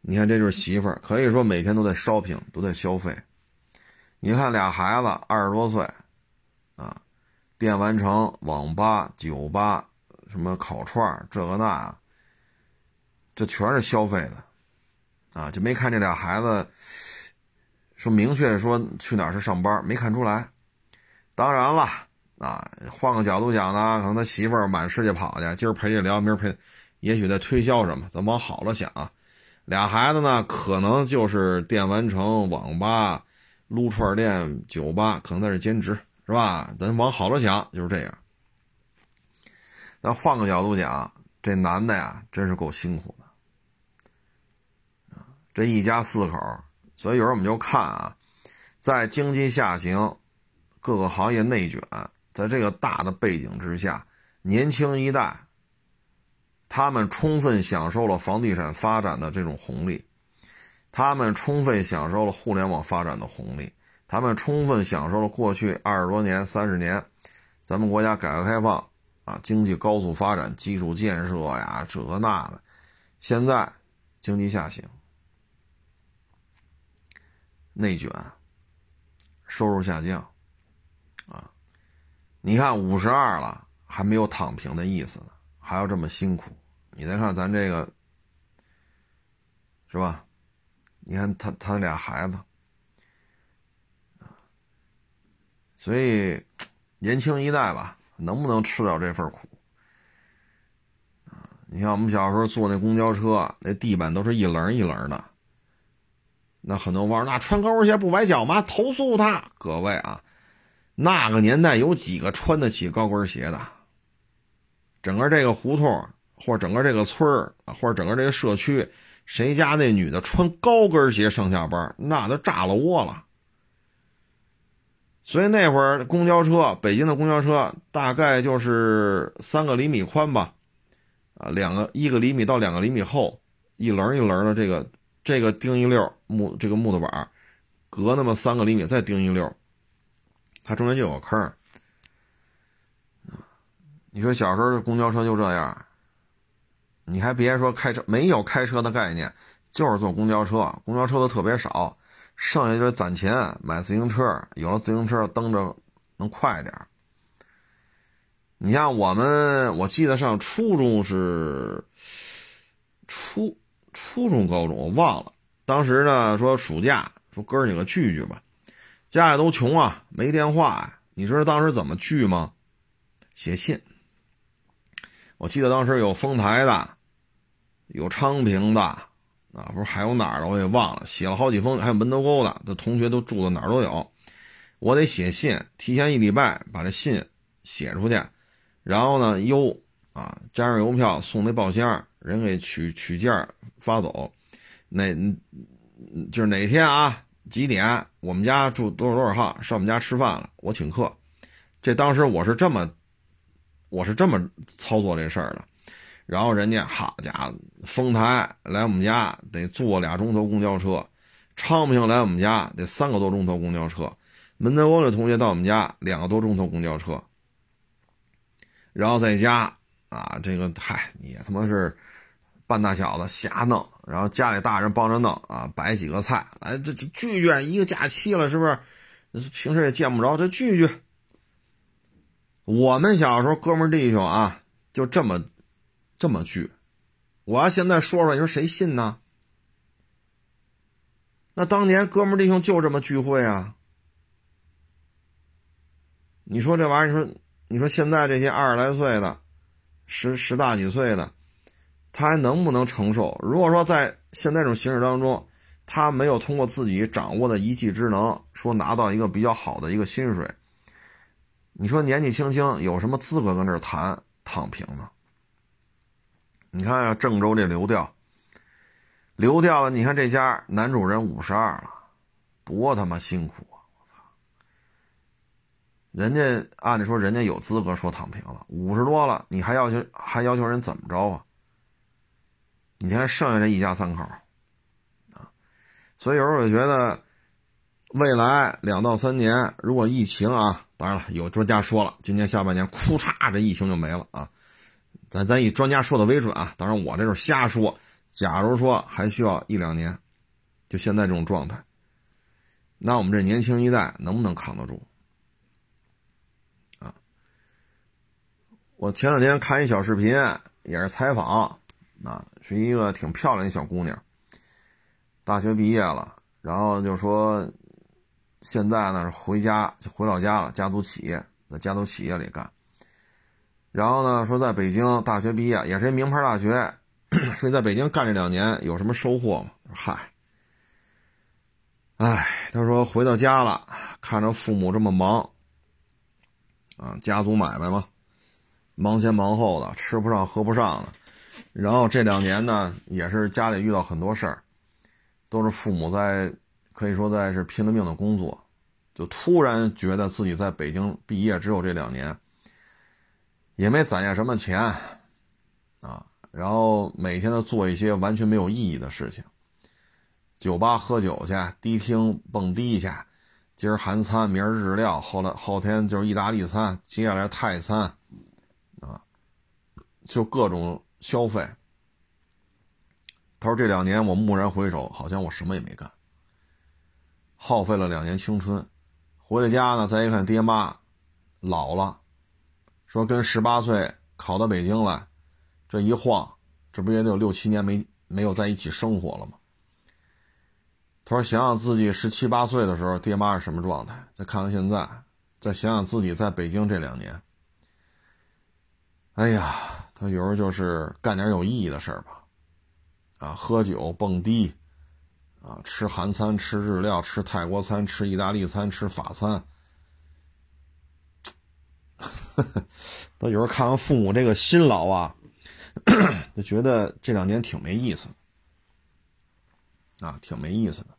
你看，这就是媳妇儿，可以说每天都在 shopping，都在消费。你看俩孩子二十多岁，啊，电玩城、网吧、酒吧。什么烤串这个那，这全是消费的，啊，就没看这俩孩子说明确说去哪儿是上班，没看出来。当然了，啊，换个角度讲呢，可能他媳妇儿满世界跑去，今儿陪着聊，明儿陪，也许在推销什么。咱往好了想啊，俩孩子呢，可能就是电玩城、网吧、撸串店、酒吧，可能在这兼职，是吧？咱往好了想，就是这样。那换个角度讲，这男的呀，真是够辛苦的啊！这一家四口，所以有时候我们就看啊，在经济下行、各个行业内卷，在这个大的背景之下，年轻一代他们充分享受了房地产发展的这种红利，他们充分享受了互联网发展的红利，他们充分享受了过去二十多年、三十年咱们国家改革开放。啊，经济高速发展，基础建设呀，这那的，现在经济下行，内卷，收入下降，你看五十二了，还没有躺平的意思呢，还要这么辛苦。你再看咱这个，是吧？你看他他俩孩子，所以年轻一代吧。能不能吃了这份苦啊？你像我们小时候坐那公交车，那地板都是一棱一棱的。那很多网友那穿高跟鞋不崴脚吗？投诉他！各位啊，那个年代有几个穿得起高跟鞋的？整个这个胡同，或者整个这个村儿，或者整个这个社区，谁家那女的穿高跟鞋上下班，那都炸了窝了。所以那会儿公交车，北京的公交车大概就是三个厘米宽吧，啊，两个一个厘米到两个厘米厚，一棱一棱的这个这个钉一溜木这个木头板，隔那么三个厘米再钉一溜，它中间就有坑你说小时候公交车就这样，你还别说开车，没有开车的概念，就是坐公交车，公交车都特别少。剩下就是攒钱买自行车，有了自行车蹬着能快点你像我们，我记得上初中是初初中、高中我忘了。当时呢说暑假说哥几个聚聚吧，家里都穷啊，没电话。你知道当时怎么聚吗？写信。我记得当时有丰台的，有昌平的。啊，不是还有哪儿的，我也忘了，写了好几封，还有门头沟的，的同学都住的哪儿都有。我得写信，提前一礼拜把这信写出去，然后呢邮啊，加上邮票送那报箱，人给取取件发走。哪就是哪天啊，几点我们家住多少多少号，上我们家吃饭了，我请客。这当时我是这么，我是这么操作这事儿的。然后人家好家伙，丰台来我们家得坐俩钟头公交车，昌平来我们家得三个多钟头公交车，门头沟的同学到我们家两个多钟头公交车。然后在家啊，这个嗨，你他妈是半大小子瞎弄，然后家里大人帮着弄啊，摆几个菜，来这这聚聚，一个假期了是不是？平时也见不着，这聚聚。我们小时候哥们弟兄啊，就这么。这么聚，我要现在说说，你说谁信呢？那当年哥们弟兄就这么聚会啊。你说这玩意儿，你说你说现在这些二十来岁的，十十大几岁的，他还能不能承受？如果说在现在这种形式当中，他没有通过自己掌握的一技之能，说拿到一个比较好的一个薪水，你说年纪轻轻有什么资格跟这谈躺平呢？你看啊，郑州这流调，流调的，你看这家男主人五十二了，多他妈辛苦啊！我操，人家按理说人家有资格说躺平了，五十多了，你还要求还要求人怎么着啊？你看剩下这一家三口，啊，所以有时候我觉得，未来两到三年，如果疫情啊，当然了，有专家说了，今年下半年，哭嚓，这疫情就没了啊。咱咱以专家说的为准啊，当然我这是瞎说。假如说还需要一两年，就现在这种状态，那我们这年轻一代能不能扛得住？啊，我前两天看一小视频，也是采访，啊，是一个挺漂亮的小姑娘，大学毕业了，然后就说现在呢回家就回老家了，家族企业在家族企业里干。然后呢，说在北京大学毕业，也是一名牌大学。[coughs] 说在北京干这两年有什么收获吗？嗨，哎，他说回到家了，看着父母这么忙，啊，家族买卖嘛，忙前忙后的，吃不上喝不上的。然后这两年呢，也是家里遇到很多事儿，都是父母在，可以说在是拼了命的工作，就突然觉得自己在北京毕业只有这两年。也没攒下什么钱，啊，然后每天都做一些完全没有意义的事情，酒吧喝酒去，迪厅蹦迪去，今儿韩餐，明儿日料，后来后天就是意大利餐，接下来泰餐，啊，就各种消费。他说这两年我蓦然回首，好像我什么也没干，耗费了两年青春，回了家呢，再一看爹妈老了。说跟十八岁考到北京来，这一晃，这不也得有六七年没没有在一起生活了吗？他说：“想想自己十七八岁的时候，爹妈是什么状态？再看看现在，再想想自己在北京这两年，哎呀，他有时候就是干点有意义的事儿吧，啊，喝酒蹦迪，啊，吃韩餐，吃日料，吃泰国餐，吃意大利餐，吃法餐。[laughs] ”他有时候看看父母这个辛劳啊，就觉得这两年挺没意思啊，挺没意思的。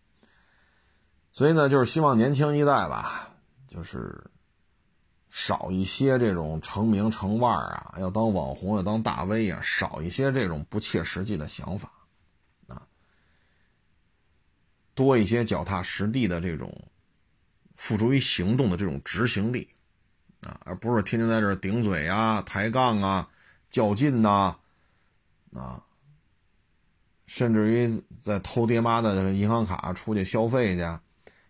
所以呢，就是希望年轻一代吧，就是少一些这种成名成腕啊，要当网红要当大 V 啊，少一些这种不切实际的想法啊，多一些脚踏实地的这种付诸于行动的这种执行力啊，而不是天天在这顶嘴啊、抬杠啊、较劲呐啊。甚至于在偷爹妈的银行卡出去消费去，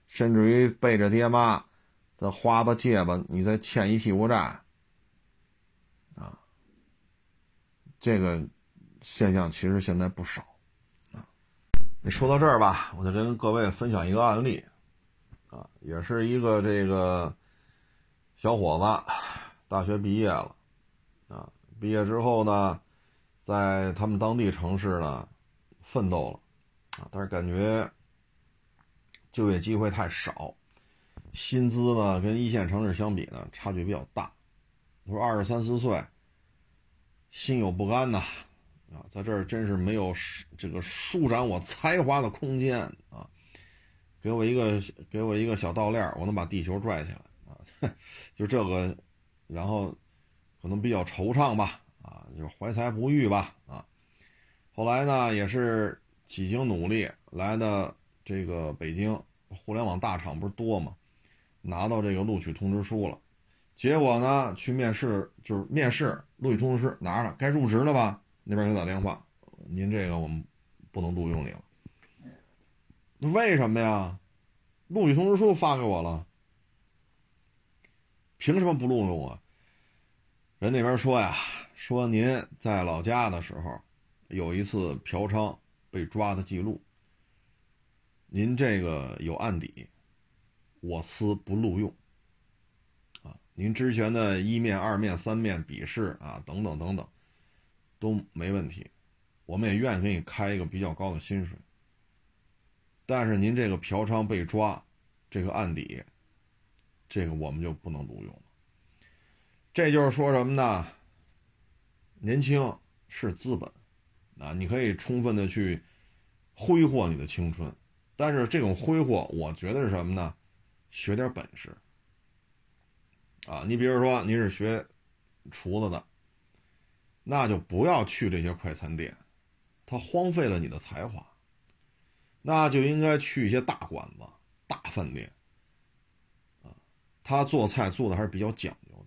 甚至于背着爹妈再花吧借吧，你再欠一屁股债，啊，这个现象其实现在不少，啊，你说到这儿吧，我就跟各位分享一个案例，啊，也是一个这个小伙子，大学毕业了，啊，毕业之后呢，在他们当地城市呢。奋斗了，啊，但是感觉就业机会太少，薪资呢跟一线城市相比呢差距比较大。他说二十三四岁，心有不甘呐，啊，在这儿真是没有这个舒展我才华的空间啊！给我一个给我一个小倒链，我能把地球拽起来啊！[laughs] 就这个，然后可能比较惆怅吧，啊，就是怀才不遇吧，啊。后来呢，也是几经努力来的这个北京互联网大厂不是多吗？拿到这个录取通知书了，结果呢去面试，就是面试录取通知书拿着，该入职了吧？那边给打电话，您这个我们不能录用你了。为什么呀？录取通知书发给我了，凭什么不录用我？人那边说呀，说您在老家的时候。有一次嫖娼被抓的记录，您这个有案底，我司不录用。啊，您之前的一面、二面、三面笔试啊，等等等等，都没问题，我们也愿意给你开一个比较高的薪水。但是您这个嫖娼被抓，这个案底，这个我们就不能录用了。这就是说什么呢？年轻是资本。啊，你可以充分的去挥霍你的青春，但是这种挥霍，我觉得是什么呢？学点本事。啊，你比如说你是学厨子的，那就不要去这些快餐店，它荒废了你的才华。那就应该去一些大馆子、大饭店。啊，他做菜做的还是比较讲究的，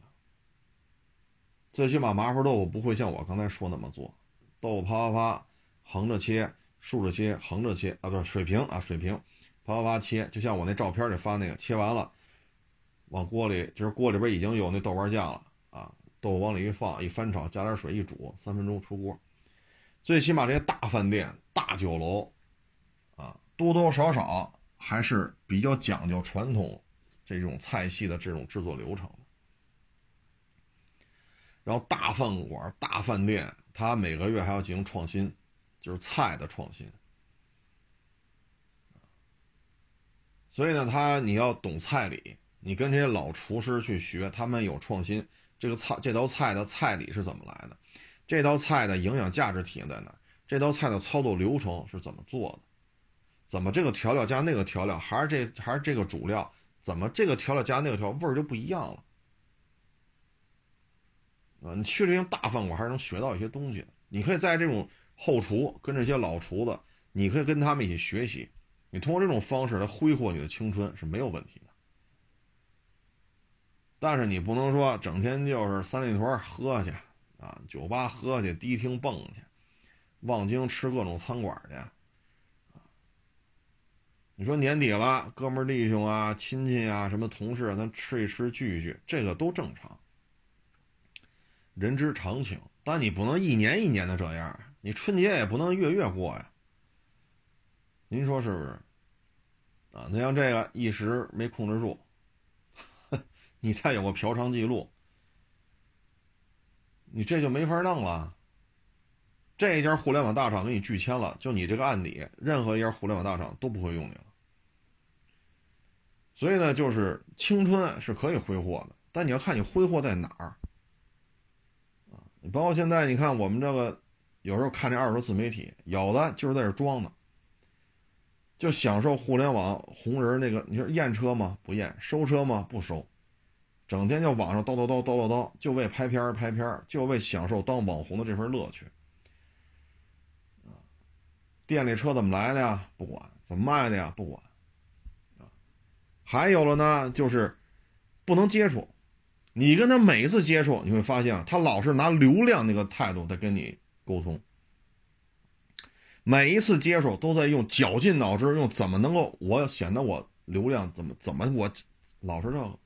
最起码麻婆豆腐不会像我刚才说那么做。豆腐啪啪啪，横着切，竖着切，横着切啊，不是水平啊，水平，啪啪啪切，就像我那照片里发那个，切完了，往锅里，就是锅里边已经有那豆瓣酱了啊，豆往里一放，一翻炒，加点水一煮，三分钟出锅。最起码这些大饭店、大酒楼，啊，多多少少还是比较讲究传统这种菜系的这种制作流程。然后大饭馆、大饭店。他每个月还要进行创新，就是菜的创新。所以呢，他你要懂菜理，你跟这些老厨师去学，他们有创新。这个菜这道菜的菜理是怎么来的？这道菜的营养价值体现在哪？这道菜的操作流程是怎么做的？怎么这个调料加那个调料，还是这还是这个主料？怎么这个调料加那个调味儿就不一样了？啊，你去这些大饭馆还是能学到一些东西。你可以在这种后厨跟这些老厨子，你可以跟他们一起学习。你通过这种方式来挥霍你的青春是没有问题的。但是你不能说整天就是三里屯喝去啊，酒吧喝去，迪厅蹦去，望京吃各种餐馆去。你说年底了，哥们弟兄啊、亲戚啊、什么同事，啊咱吃一吃聚一聚，这个都正常。人之常情，但你不能一年一年的这样，你春节也不能月月过呀。您说是不是？啊，那像这个一时没控制住，你再有个嫖娼记录，你这就没法弄了。这一家互联网大厂给你拒签了，就你这个案底，任何一家互联网大厂都不会用你了。所以呢，就是青春是可以挥霍的，但你要看你挥霍在哪儿。你包括现在，你看我们这个，有时候看这二手自媒体，有的就是在这装的，就享受互联网红人那个，你说验车吗？不验，收车吗？不收，整天就网上叨叨叨叨叨叨，就为拍片儿拍片儿，就为享受当网红的这份乐趣。店里车怎么来的呀？不管，怎么卖的呀？不管。啊，还有了呢，就是不能接触。你跟他每一次接触，你会发现他老是拿流量那个态度在跟你沟通。每一次接触都在用绞尽脑汁，用怎么能够我显得我流量怎么怎么我老是这个。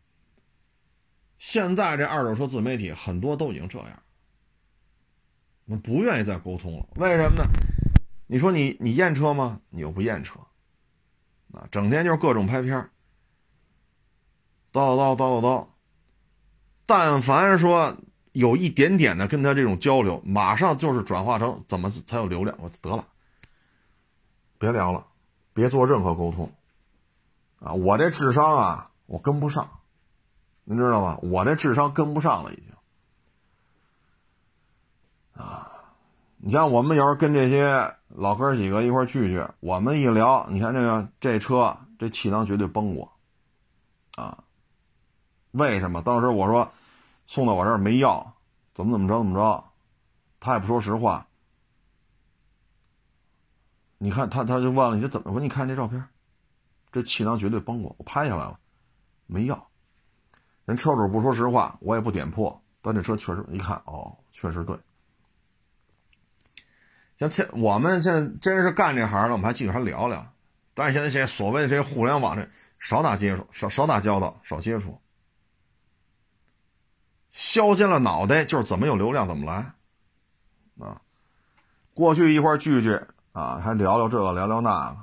现在这二手车自媒体很多都已经这样，我不愿意再沟通了。为什么呢？你说你你验车吗？你又不验车，啊，整天就是各种拍片叨叨叨叨叨叨。但凡说有一点点的跟他这种交流，马上就是转化成怎么才有流量？我得了。别聊了，别做任何沟通，啊，我这智商啊，我跟不上，您知道吗？我这智商跟不上了，已经。啊，你像我们有时候跟这些老哥几个一块聚聚，我们一聊，你看这个这车这气囊绝对崩过，啊，为什么？当时我说送到我这儿没要，怎么怎么着怎么着，他也不说实话。你看他，他就问了，你这怎么说？你看这照片，这气囊绝对崩过，我拍下来了，没要。人车主不说实话，我也不点破，但这车确实，一看哦，确实对。像现我们现在真是干这行的，我们还继续还聊聊。但是现在这些所谓这些互联网这少打接触，少少打交道，少接触，削尖了脑袋就是怎么有流量怎么来啊！过去一块聚聚。啊，还聊聊这个，聊聊那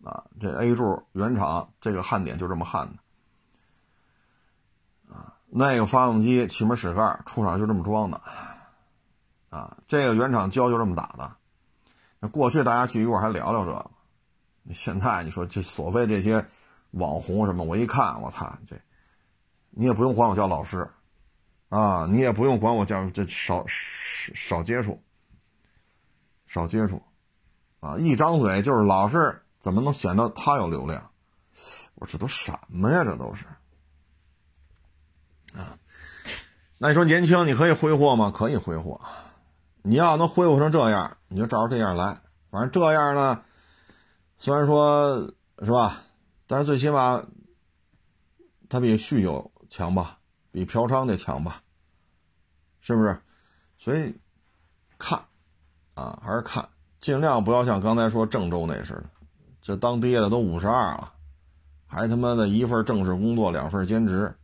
个，啊，这 A 柱原厂这个焊点就这么焊的，啊，那个发动机气门室盖出厂就这么装的，啊，这个原厂胶就这么打的。那过去大家聚一块还聊聊这个，现在你说这所谓这些网红什么，我一看，我操，这你也不用管我叫老师，啊，你也不用管我叫这少少接触，少接触。啊！一张嘴就是老是怎么能显得他有流量？我说这都什么呀？这都是啊！那你说年轻你可以挥霍吗？可以挥霍。你要能挥霍成这样，你就照着这样来。反正这样呢，虽然说是吧，但是最起码他比酗酒强吧，比嫖娼的强吧，是不是？所以看啊，还是看。尽量不要像刚才说郑州那似的，这当爹的都五十二了，还他妈的一份正式工作，两份兼职，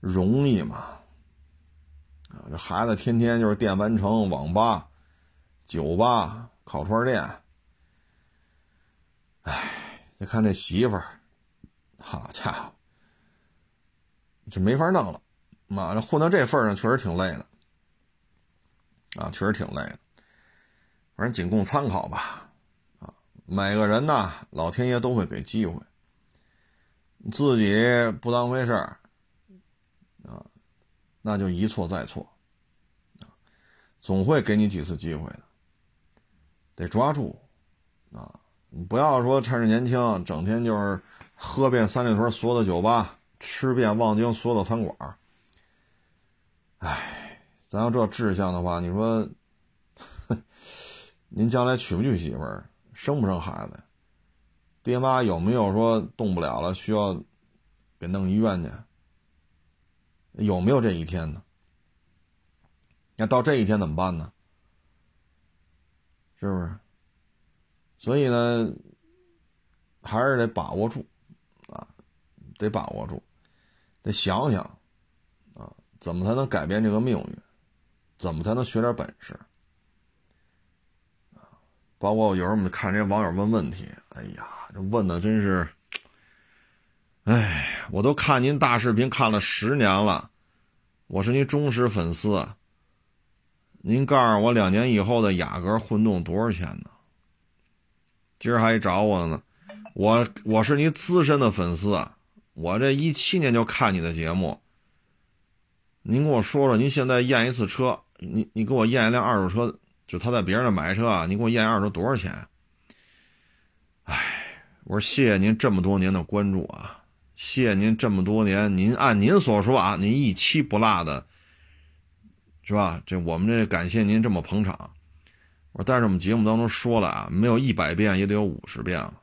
容易吗？啊，这孩子天天就是电玩城、网吧、酒吧、烤串店，哎，再看这媳妇儿，好家伙，这没法弄了，妈这混到这份上确实挺累的，啊，确实挺累的。反正仅供参考吧，啊，每个人呢，老天爷都会给机会，自己不当回事儿，啊，那就一错再错，啊，总会给你几次机会的，得抓住，啊，你不要说趁着年轻，整天就是喝遍三里屯所有的酒吧，吃遍望京所有的餐馆，哎，咱要这志向的话，你说。您将来娶不娶媳妇儿，生不生孩子，爹妈有没有说动不了了，需要给弄医院去？有没有这一天呢？那到这一天怎么办呢？是不是？所以呢，还是得把握住啊，得把握住，得想想啊，怎么才能改变这个命运？怎么才能学点本事？包括有时候我们看这些网友问问题，哎呀，这问的真是，哎，我都看您大视频看了十年了，我是您忠实粉丝。您告诉我两年以后的雅阁混动多少钱呢？今儿还找我呢，我我是您资深的粉丝，我这一七年就看你的节目。您跟我说说，您现在验一次车，你你给我验一辆二手车。就他在别人那买车啊，你给我验二手多少钱？哎，我说谢谢您这么多年的关注啊，谢谢您这么多年，您按您所说啊，您一期不落的，是吧？这我们这感谢您这么捧场。我说，但是我们节目当中说了啊，没有一百遍也得有五十遍了。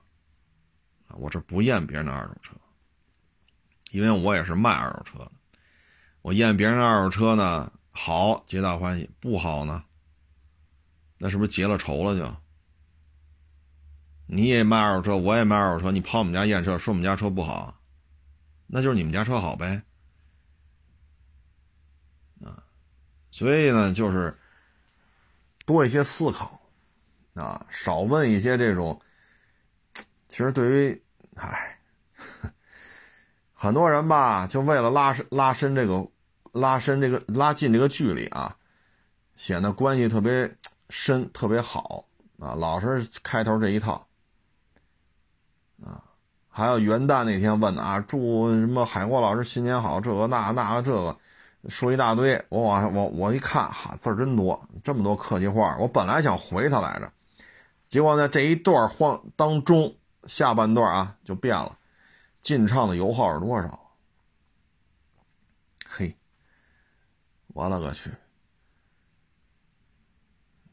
我这不验别人的二手车，因为我也是卖二手车的。我验别人的二手车呢，好，皆大欢喜；不好呢，那是不是结了仇了？就你也卖二手车，我也卖二手车，你跑我们家验车，说我们家车不好，那就是你们家车好呗。啊，所以呢，就是多一些思考，啊，少问一些这种。其实对于，唉，很多人吧，就为了拉伸拉伸这个。拉伸这个拉近这个距离啊，显得关系特别深特别好啊，老是开头这一套啊，还有元旦那天问的啊，祝什么海国老师新年好，这个那那个这个，说一大堆，我往我我一看哈字儿真多，这么多客气话，我本来想回他来着，结果呢这一段话当中下半段啊就变了，进畅的油耗是多少？嘿。我勒个去！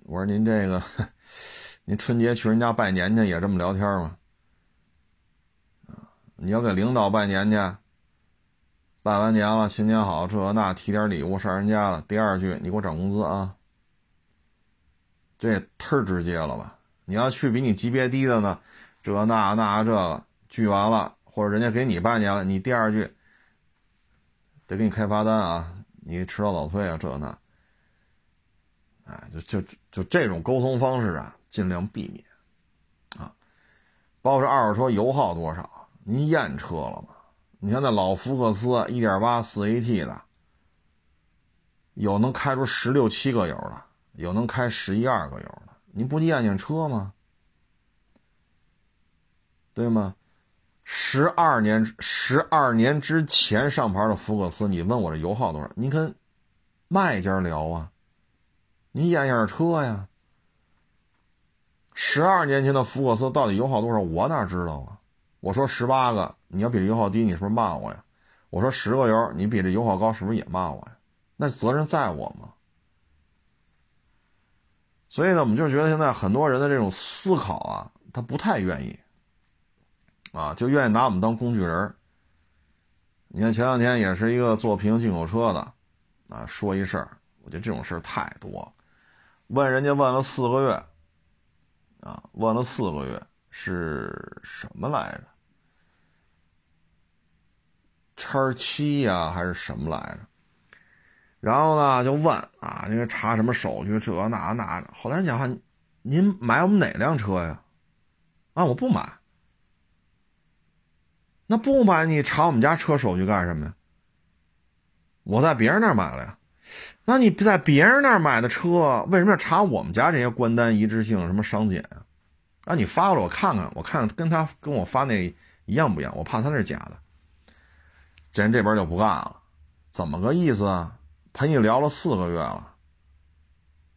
我说您这个，您春节去人家拜年去也这么聊天吗？你要给领导拜年去，拜完年了，新年好，这那提点礼物上人家了。第二句，你给我涨工资啊！这也忒直接了吧？你要去比你级别低的呢，这那那这个聚完了，或者人家给你拜年了，你第二句得给你开罚单啊！你迟到早退啊，这那，哎，就就就这种沟通方式啊，尽量避免啊。包括二手车油耗多少，您验车了吗？你看那老福克斯1.8四 AT 的，有能开出十六七个油的，有能开十一二个油的，您不验验车吗？对吗？十二年，十二年之前上牌的福克斯，你问我这油耗多少？你跟卖家聊啊，你验验车呀。十二年前的福克斯到底油耗多少？我哪知道啊？我说十八个，你要比油耗低，你是不是骂我呀？我说十个油，你比这油耗高，是不是也骂我呀？那责任在我吗？所以呢，我们就觉得现在很多人的这种思考啊，他不太愿意。啊，就愿意拿我们当工具人你看前两天也是一个做平行进口车的，啊，说一事儿，我觉得这种事儿太多了。问人家问了四个月，啊，问了四个月是什么来着？叉七呀，还是什么来着？然后呢，就问啊，因为查什么手续，这那那的。后来讲话，您买我们哪辆车呀？啊，我不买。那不买你查我们家车手续干什么呀？我在别人那儿买了呀。那你在别人那儿买的车，为什么要查我们家这些关单一致性什么商检啊？啊，你发过来我看看，我看看跟他跟我发那一样不一样？我怕他那是假的。这人这边就不干了，怎么个意思啊？陪你聊了四个月了，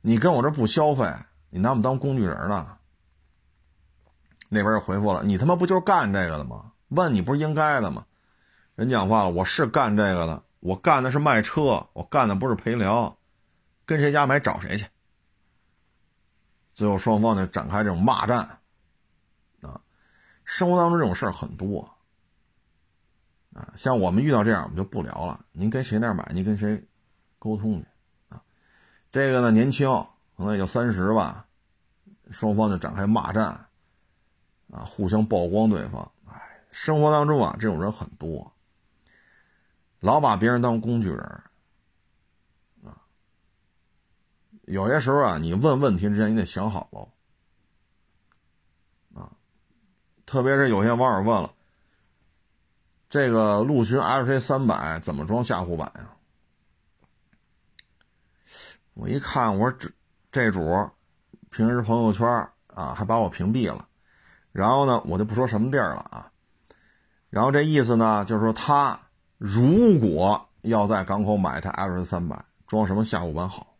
你跟我这不消费，你拿我们当工具人呢？那边又回复了，你他妈不就是干这个的吗？问你不是应该的吗？人讲话了，我是干这个的，我干的是卖车，我干的不是陪聊，跟谁家买找谁去。最后双方就展开这种骂战，啊，生活当中这种事儿很多，啊，像我们遇到这样，我们就不聊了。您跟谁那买，您跟谁沟通去，啊，这个呢年轻，可能也就三十吧，双方就展开骂战，啊，互相曝光对方。生活当中啊，这种人很多，老把别人当工具人啊。有些时候啊，你问问题之前你得想好喽啊。特别是有些网友问了，这个陆巡 LC 三百怎么装下护板呀？我一看，我说这这主平时朋友圈啊，还把我屏蔽了。然后呢，我就不说什么地儿了啊。然后这意思呢，就是说他如果要在港口买台 L 三百，装什么下护板好？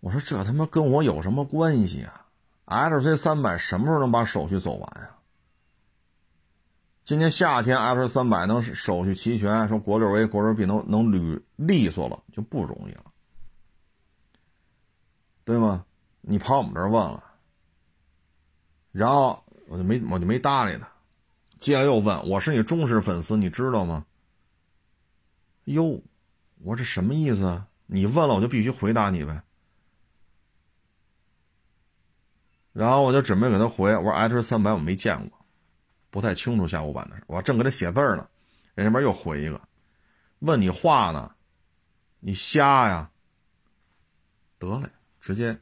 我说这他妈跟我有什么关系啊，LC 三百什么时候能把手续走完呀？今年夏天，LC 三百能手续齐全，说国六 A、国六 B 能能捋利索了，就不容易了，对吗？你跑我们这儿问了，然后我就没我就没搭理他，接着又问我是你忠实粉丝，你知道吗？哟，我这什么意思啊？你问了我就必须回答你呗。然后我就准备给他回，我说 H 三百我没见过，不太清楚下午版的事。我正给他写字呢，人那边又回一个，问你话呢，你瞎呀？得嘞，直接。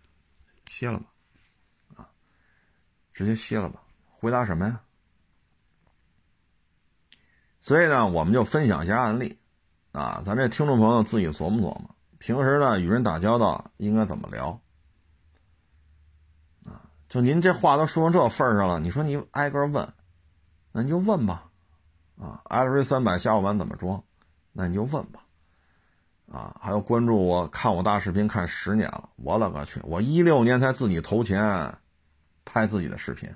歇了吧，啊，直接歇了吧。回答什么呀？所以呢，我们就分享一下案例，啊，咱这听众朋友自己琢磨琢磨，平时呢与人打交道应该怎么聊，啊，就您这话都说到这份上了，你说你挨个问，那你就问吧，啊，L 三百下午版怎么装，那你就问吧。啊，还有关注我，看我大视频看十年了，我勒个去！我一六年才自己投钱拍自己的视频，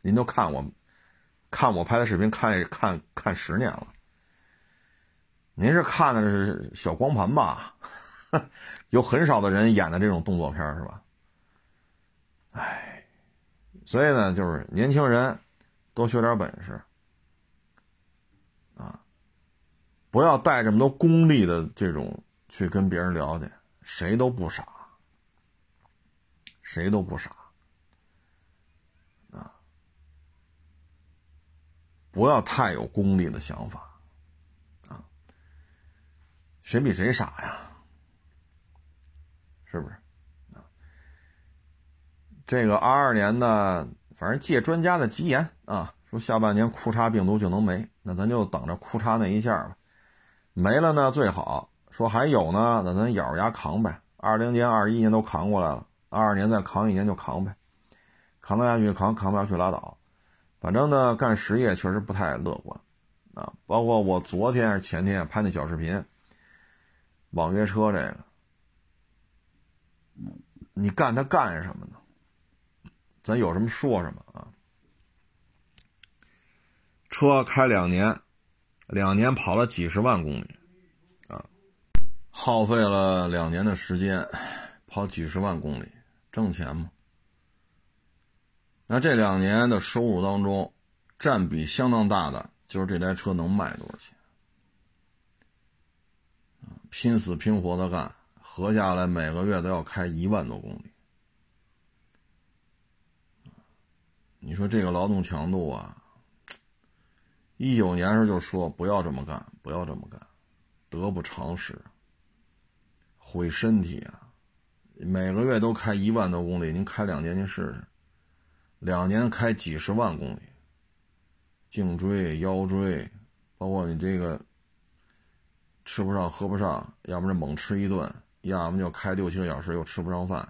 您都看我，看我拍的视频看看看十年了。您是看的是小光盘吧？[laughs] 有很少的人演的这种动作片是吧？哎，所以呢，就是年轻人多学点本事啊，不要带这么多功利的这种。去跟别人聊去，谁都不傻，谁都不傻，啊！不要太有功利的想法，啊！谁比谁傻呀？是不是？啊！这个二二年呢，反正借专家的吉言啊，说下半年库叉病毒就能没，那咱就等着库叉那一下吧，没了呢最好。说还有呢，那咱咬着牙扛呗。二零年、二一年都扛过来了，二二年再扛一年就扛呗，扛得下去扛，扛不下去拉倒。反正呢，干实业确实不太乐观啊。包括我昨天还是前天拍那小视频，网约车这个，你干它干什么呢？咱有什么说什么啊？车开两年，两年跑了几十万公里。啊耗费了两年的时间，跑几十万公里，挣钱吗？那这两年的收入当中，占比相当大的就是这台车能卖多少钱？拼死拼活的干，合下来每个月都要开一万多公里。你说这个劳动强度啊，一九年时就说不要这么干，不要这么干，得不偿失。毁身体啊！每个月都开一万多公里，您开两年您试试，两年开几十万公里，颈椎、腰椎，包括你这个吃不上喝不上，要么是猛吃一顿，要么就开六七个小时又吃不上饭。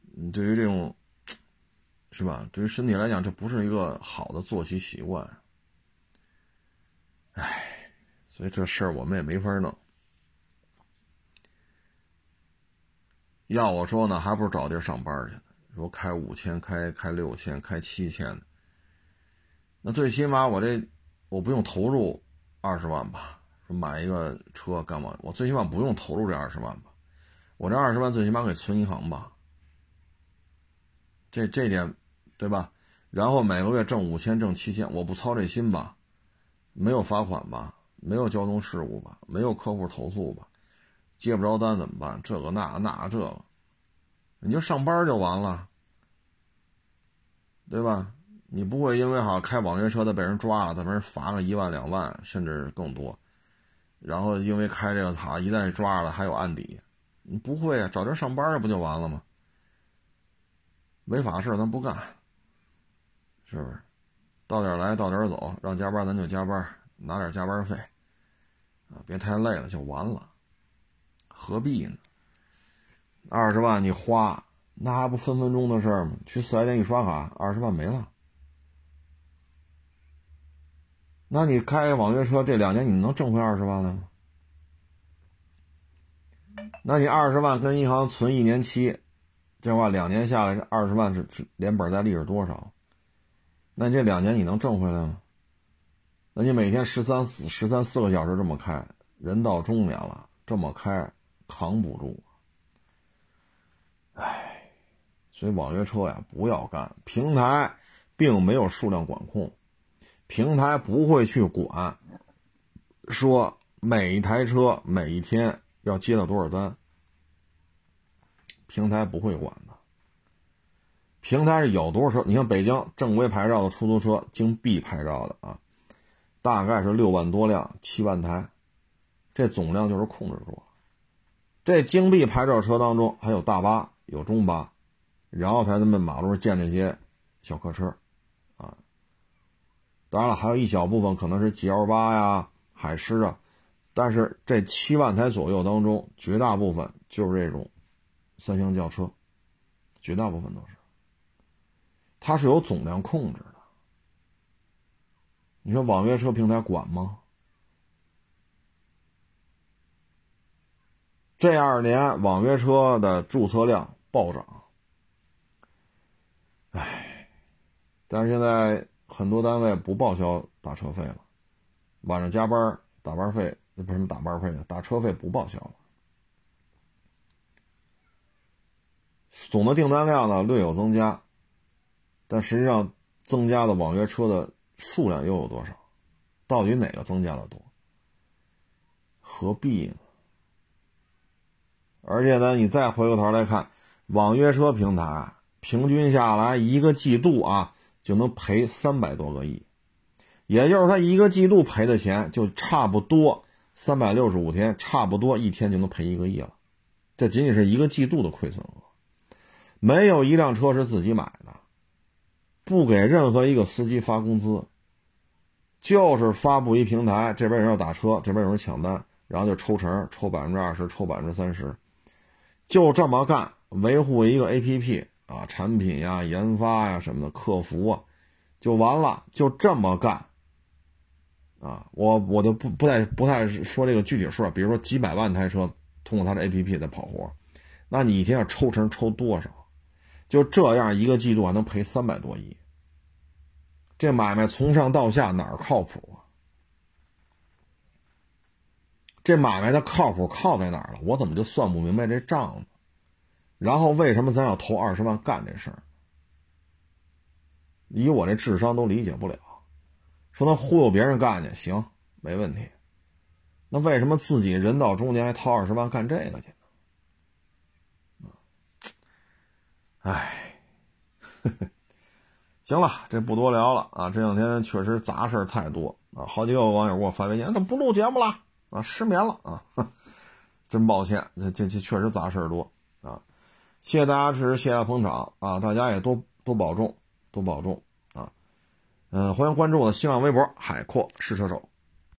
你对于这种，是吧？对于身体来讲，这不是一个好的作息习惯。唉，所以这事儿我们也没法弄。要我说呢，还不如找地儿上班去。说开五千、开开六千、开七千的，那最起码我这我不用投入二十万吧？说买一个车干嘛？我最起码不用投入这二十万吧？我这二十万最起码给存银行吧？这这点对吧？然后每个月挣五千、挣七千，我不操这心吧？没有罚款吧？没有交通事故吧？没有客户投诉吧？接不着单怎么办？这个那那这个，你就上班就完了，对吧？你不会因为好开网约车的被人抓了，他被人罚个一万两万，甚至更多，然后因为开这个塔一旦抓了还有案底，你不会啊？找地儿上班不就完了吗？违法事咱不干，是不是？到点来到点走，让加班咱就加班，拿点加班费，啊，别太累了就完了。何必呢？二十万你花，那还不分分钟的事儿吗？去四 S 店一刷卡，二十万没了。那你开网约车这两年，你能挣回二十万来吗？那你二十万跟银行存一年期，这话两年下来，这二十万是连本带利是多少？那你这两年你能挣回来吗？那你每天十三四十三四个小时这么开，人到中年了，这么开扛不住。唉，所以网约车呀，不要干。平台并没有数量管控，平台不会去管，说每一台车每一天要接到多少单，平台不会管的。平台是有多少车？你看北京正规牌照的出租车，京 B 牌照的啊，大概是六万多辆，七万台，这总量就是控制住了。这京 B 牌照车当中还有大巴。有中巴，然后才他们马路上建这些小客车，啊，当然了，还有一小部分可能是 G L 八呀、海狮啊，但是这七万台左右当中，绝大部分就是这种三厢轿车，绝大部分都是，它是有总量控制的。你说网约车平台管吗？这二年网约车的注册量暴涨，唉，但是现在很多单位不报销打车费了，晚上加班打班费，那不是什么打班费打车费不报销了。总的订单量呢略有增加，但实际上增加的网约车的数量又有多少？到底哪个增加了多？何必呢？而且呢，你再回过头来看，网约车平台平均下来一个季度啊，就能赔三百多个亿，也就是他一个季度赔的钱就差不多三百六十五天，差不多一天就能赔一个亿了。这仅仅是一个季度的亏损额，没有一辆车是自己买的，不给任何一个司机发工资，就是发布一平台，这边有人要打车，这边有人抢单，然后就抽成，抽百分之二十，抽百分之三十。就这么干，维护一个 APP 啊，产品呀、研发呀什么的，客服啊，就完了。就这么干啊，我我就不不太不太说这个具体数，比如说几百万台车通过他的 APP 在跑活，那你一天要抽成抽多少？就这样一个季度还能赔三百多亿，这买卖从上到下哪儿靠谱啊？这买卖的靠谱靠在哪儿了？我怎么就算不明白这账呢？然后为什么咱要投二十万干这事儿？以我这智商都理解不了。说他忽悠别人干去行，没问题。那为什么自己人到中年还掏二十万干这个去呢？哎，[laughs] 行了，这不多聊了啊！这两天确实杂事太多啊，好几个网友给我发微信，怎么不录节目了？啊，失眠了啊！[laughs] 真抱歉，这这这确实杂事多！谢谢大家支持，谢谢大家捧场啊！大家也多多保重，多保重啊！嗯，欢迎关注我的新浪微博“海阔试车手”。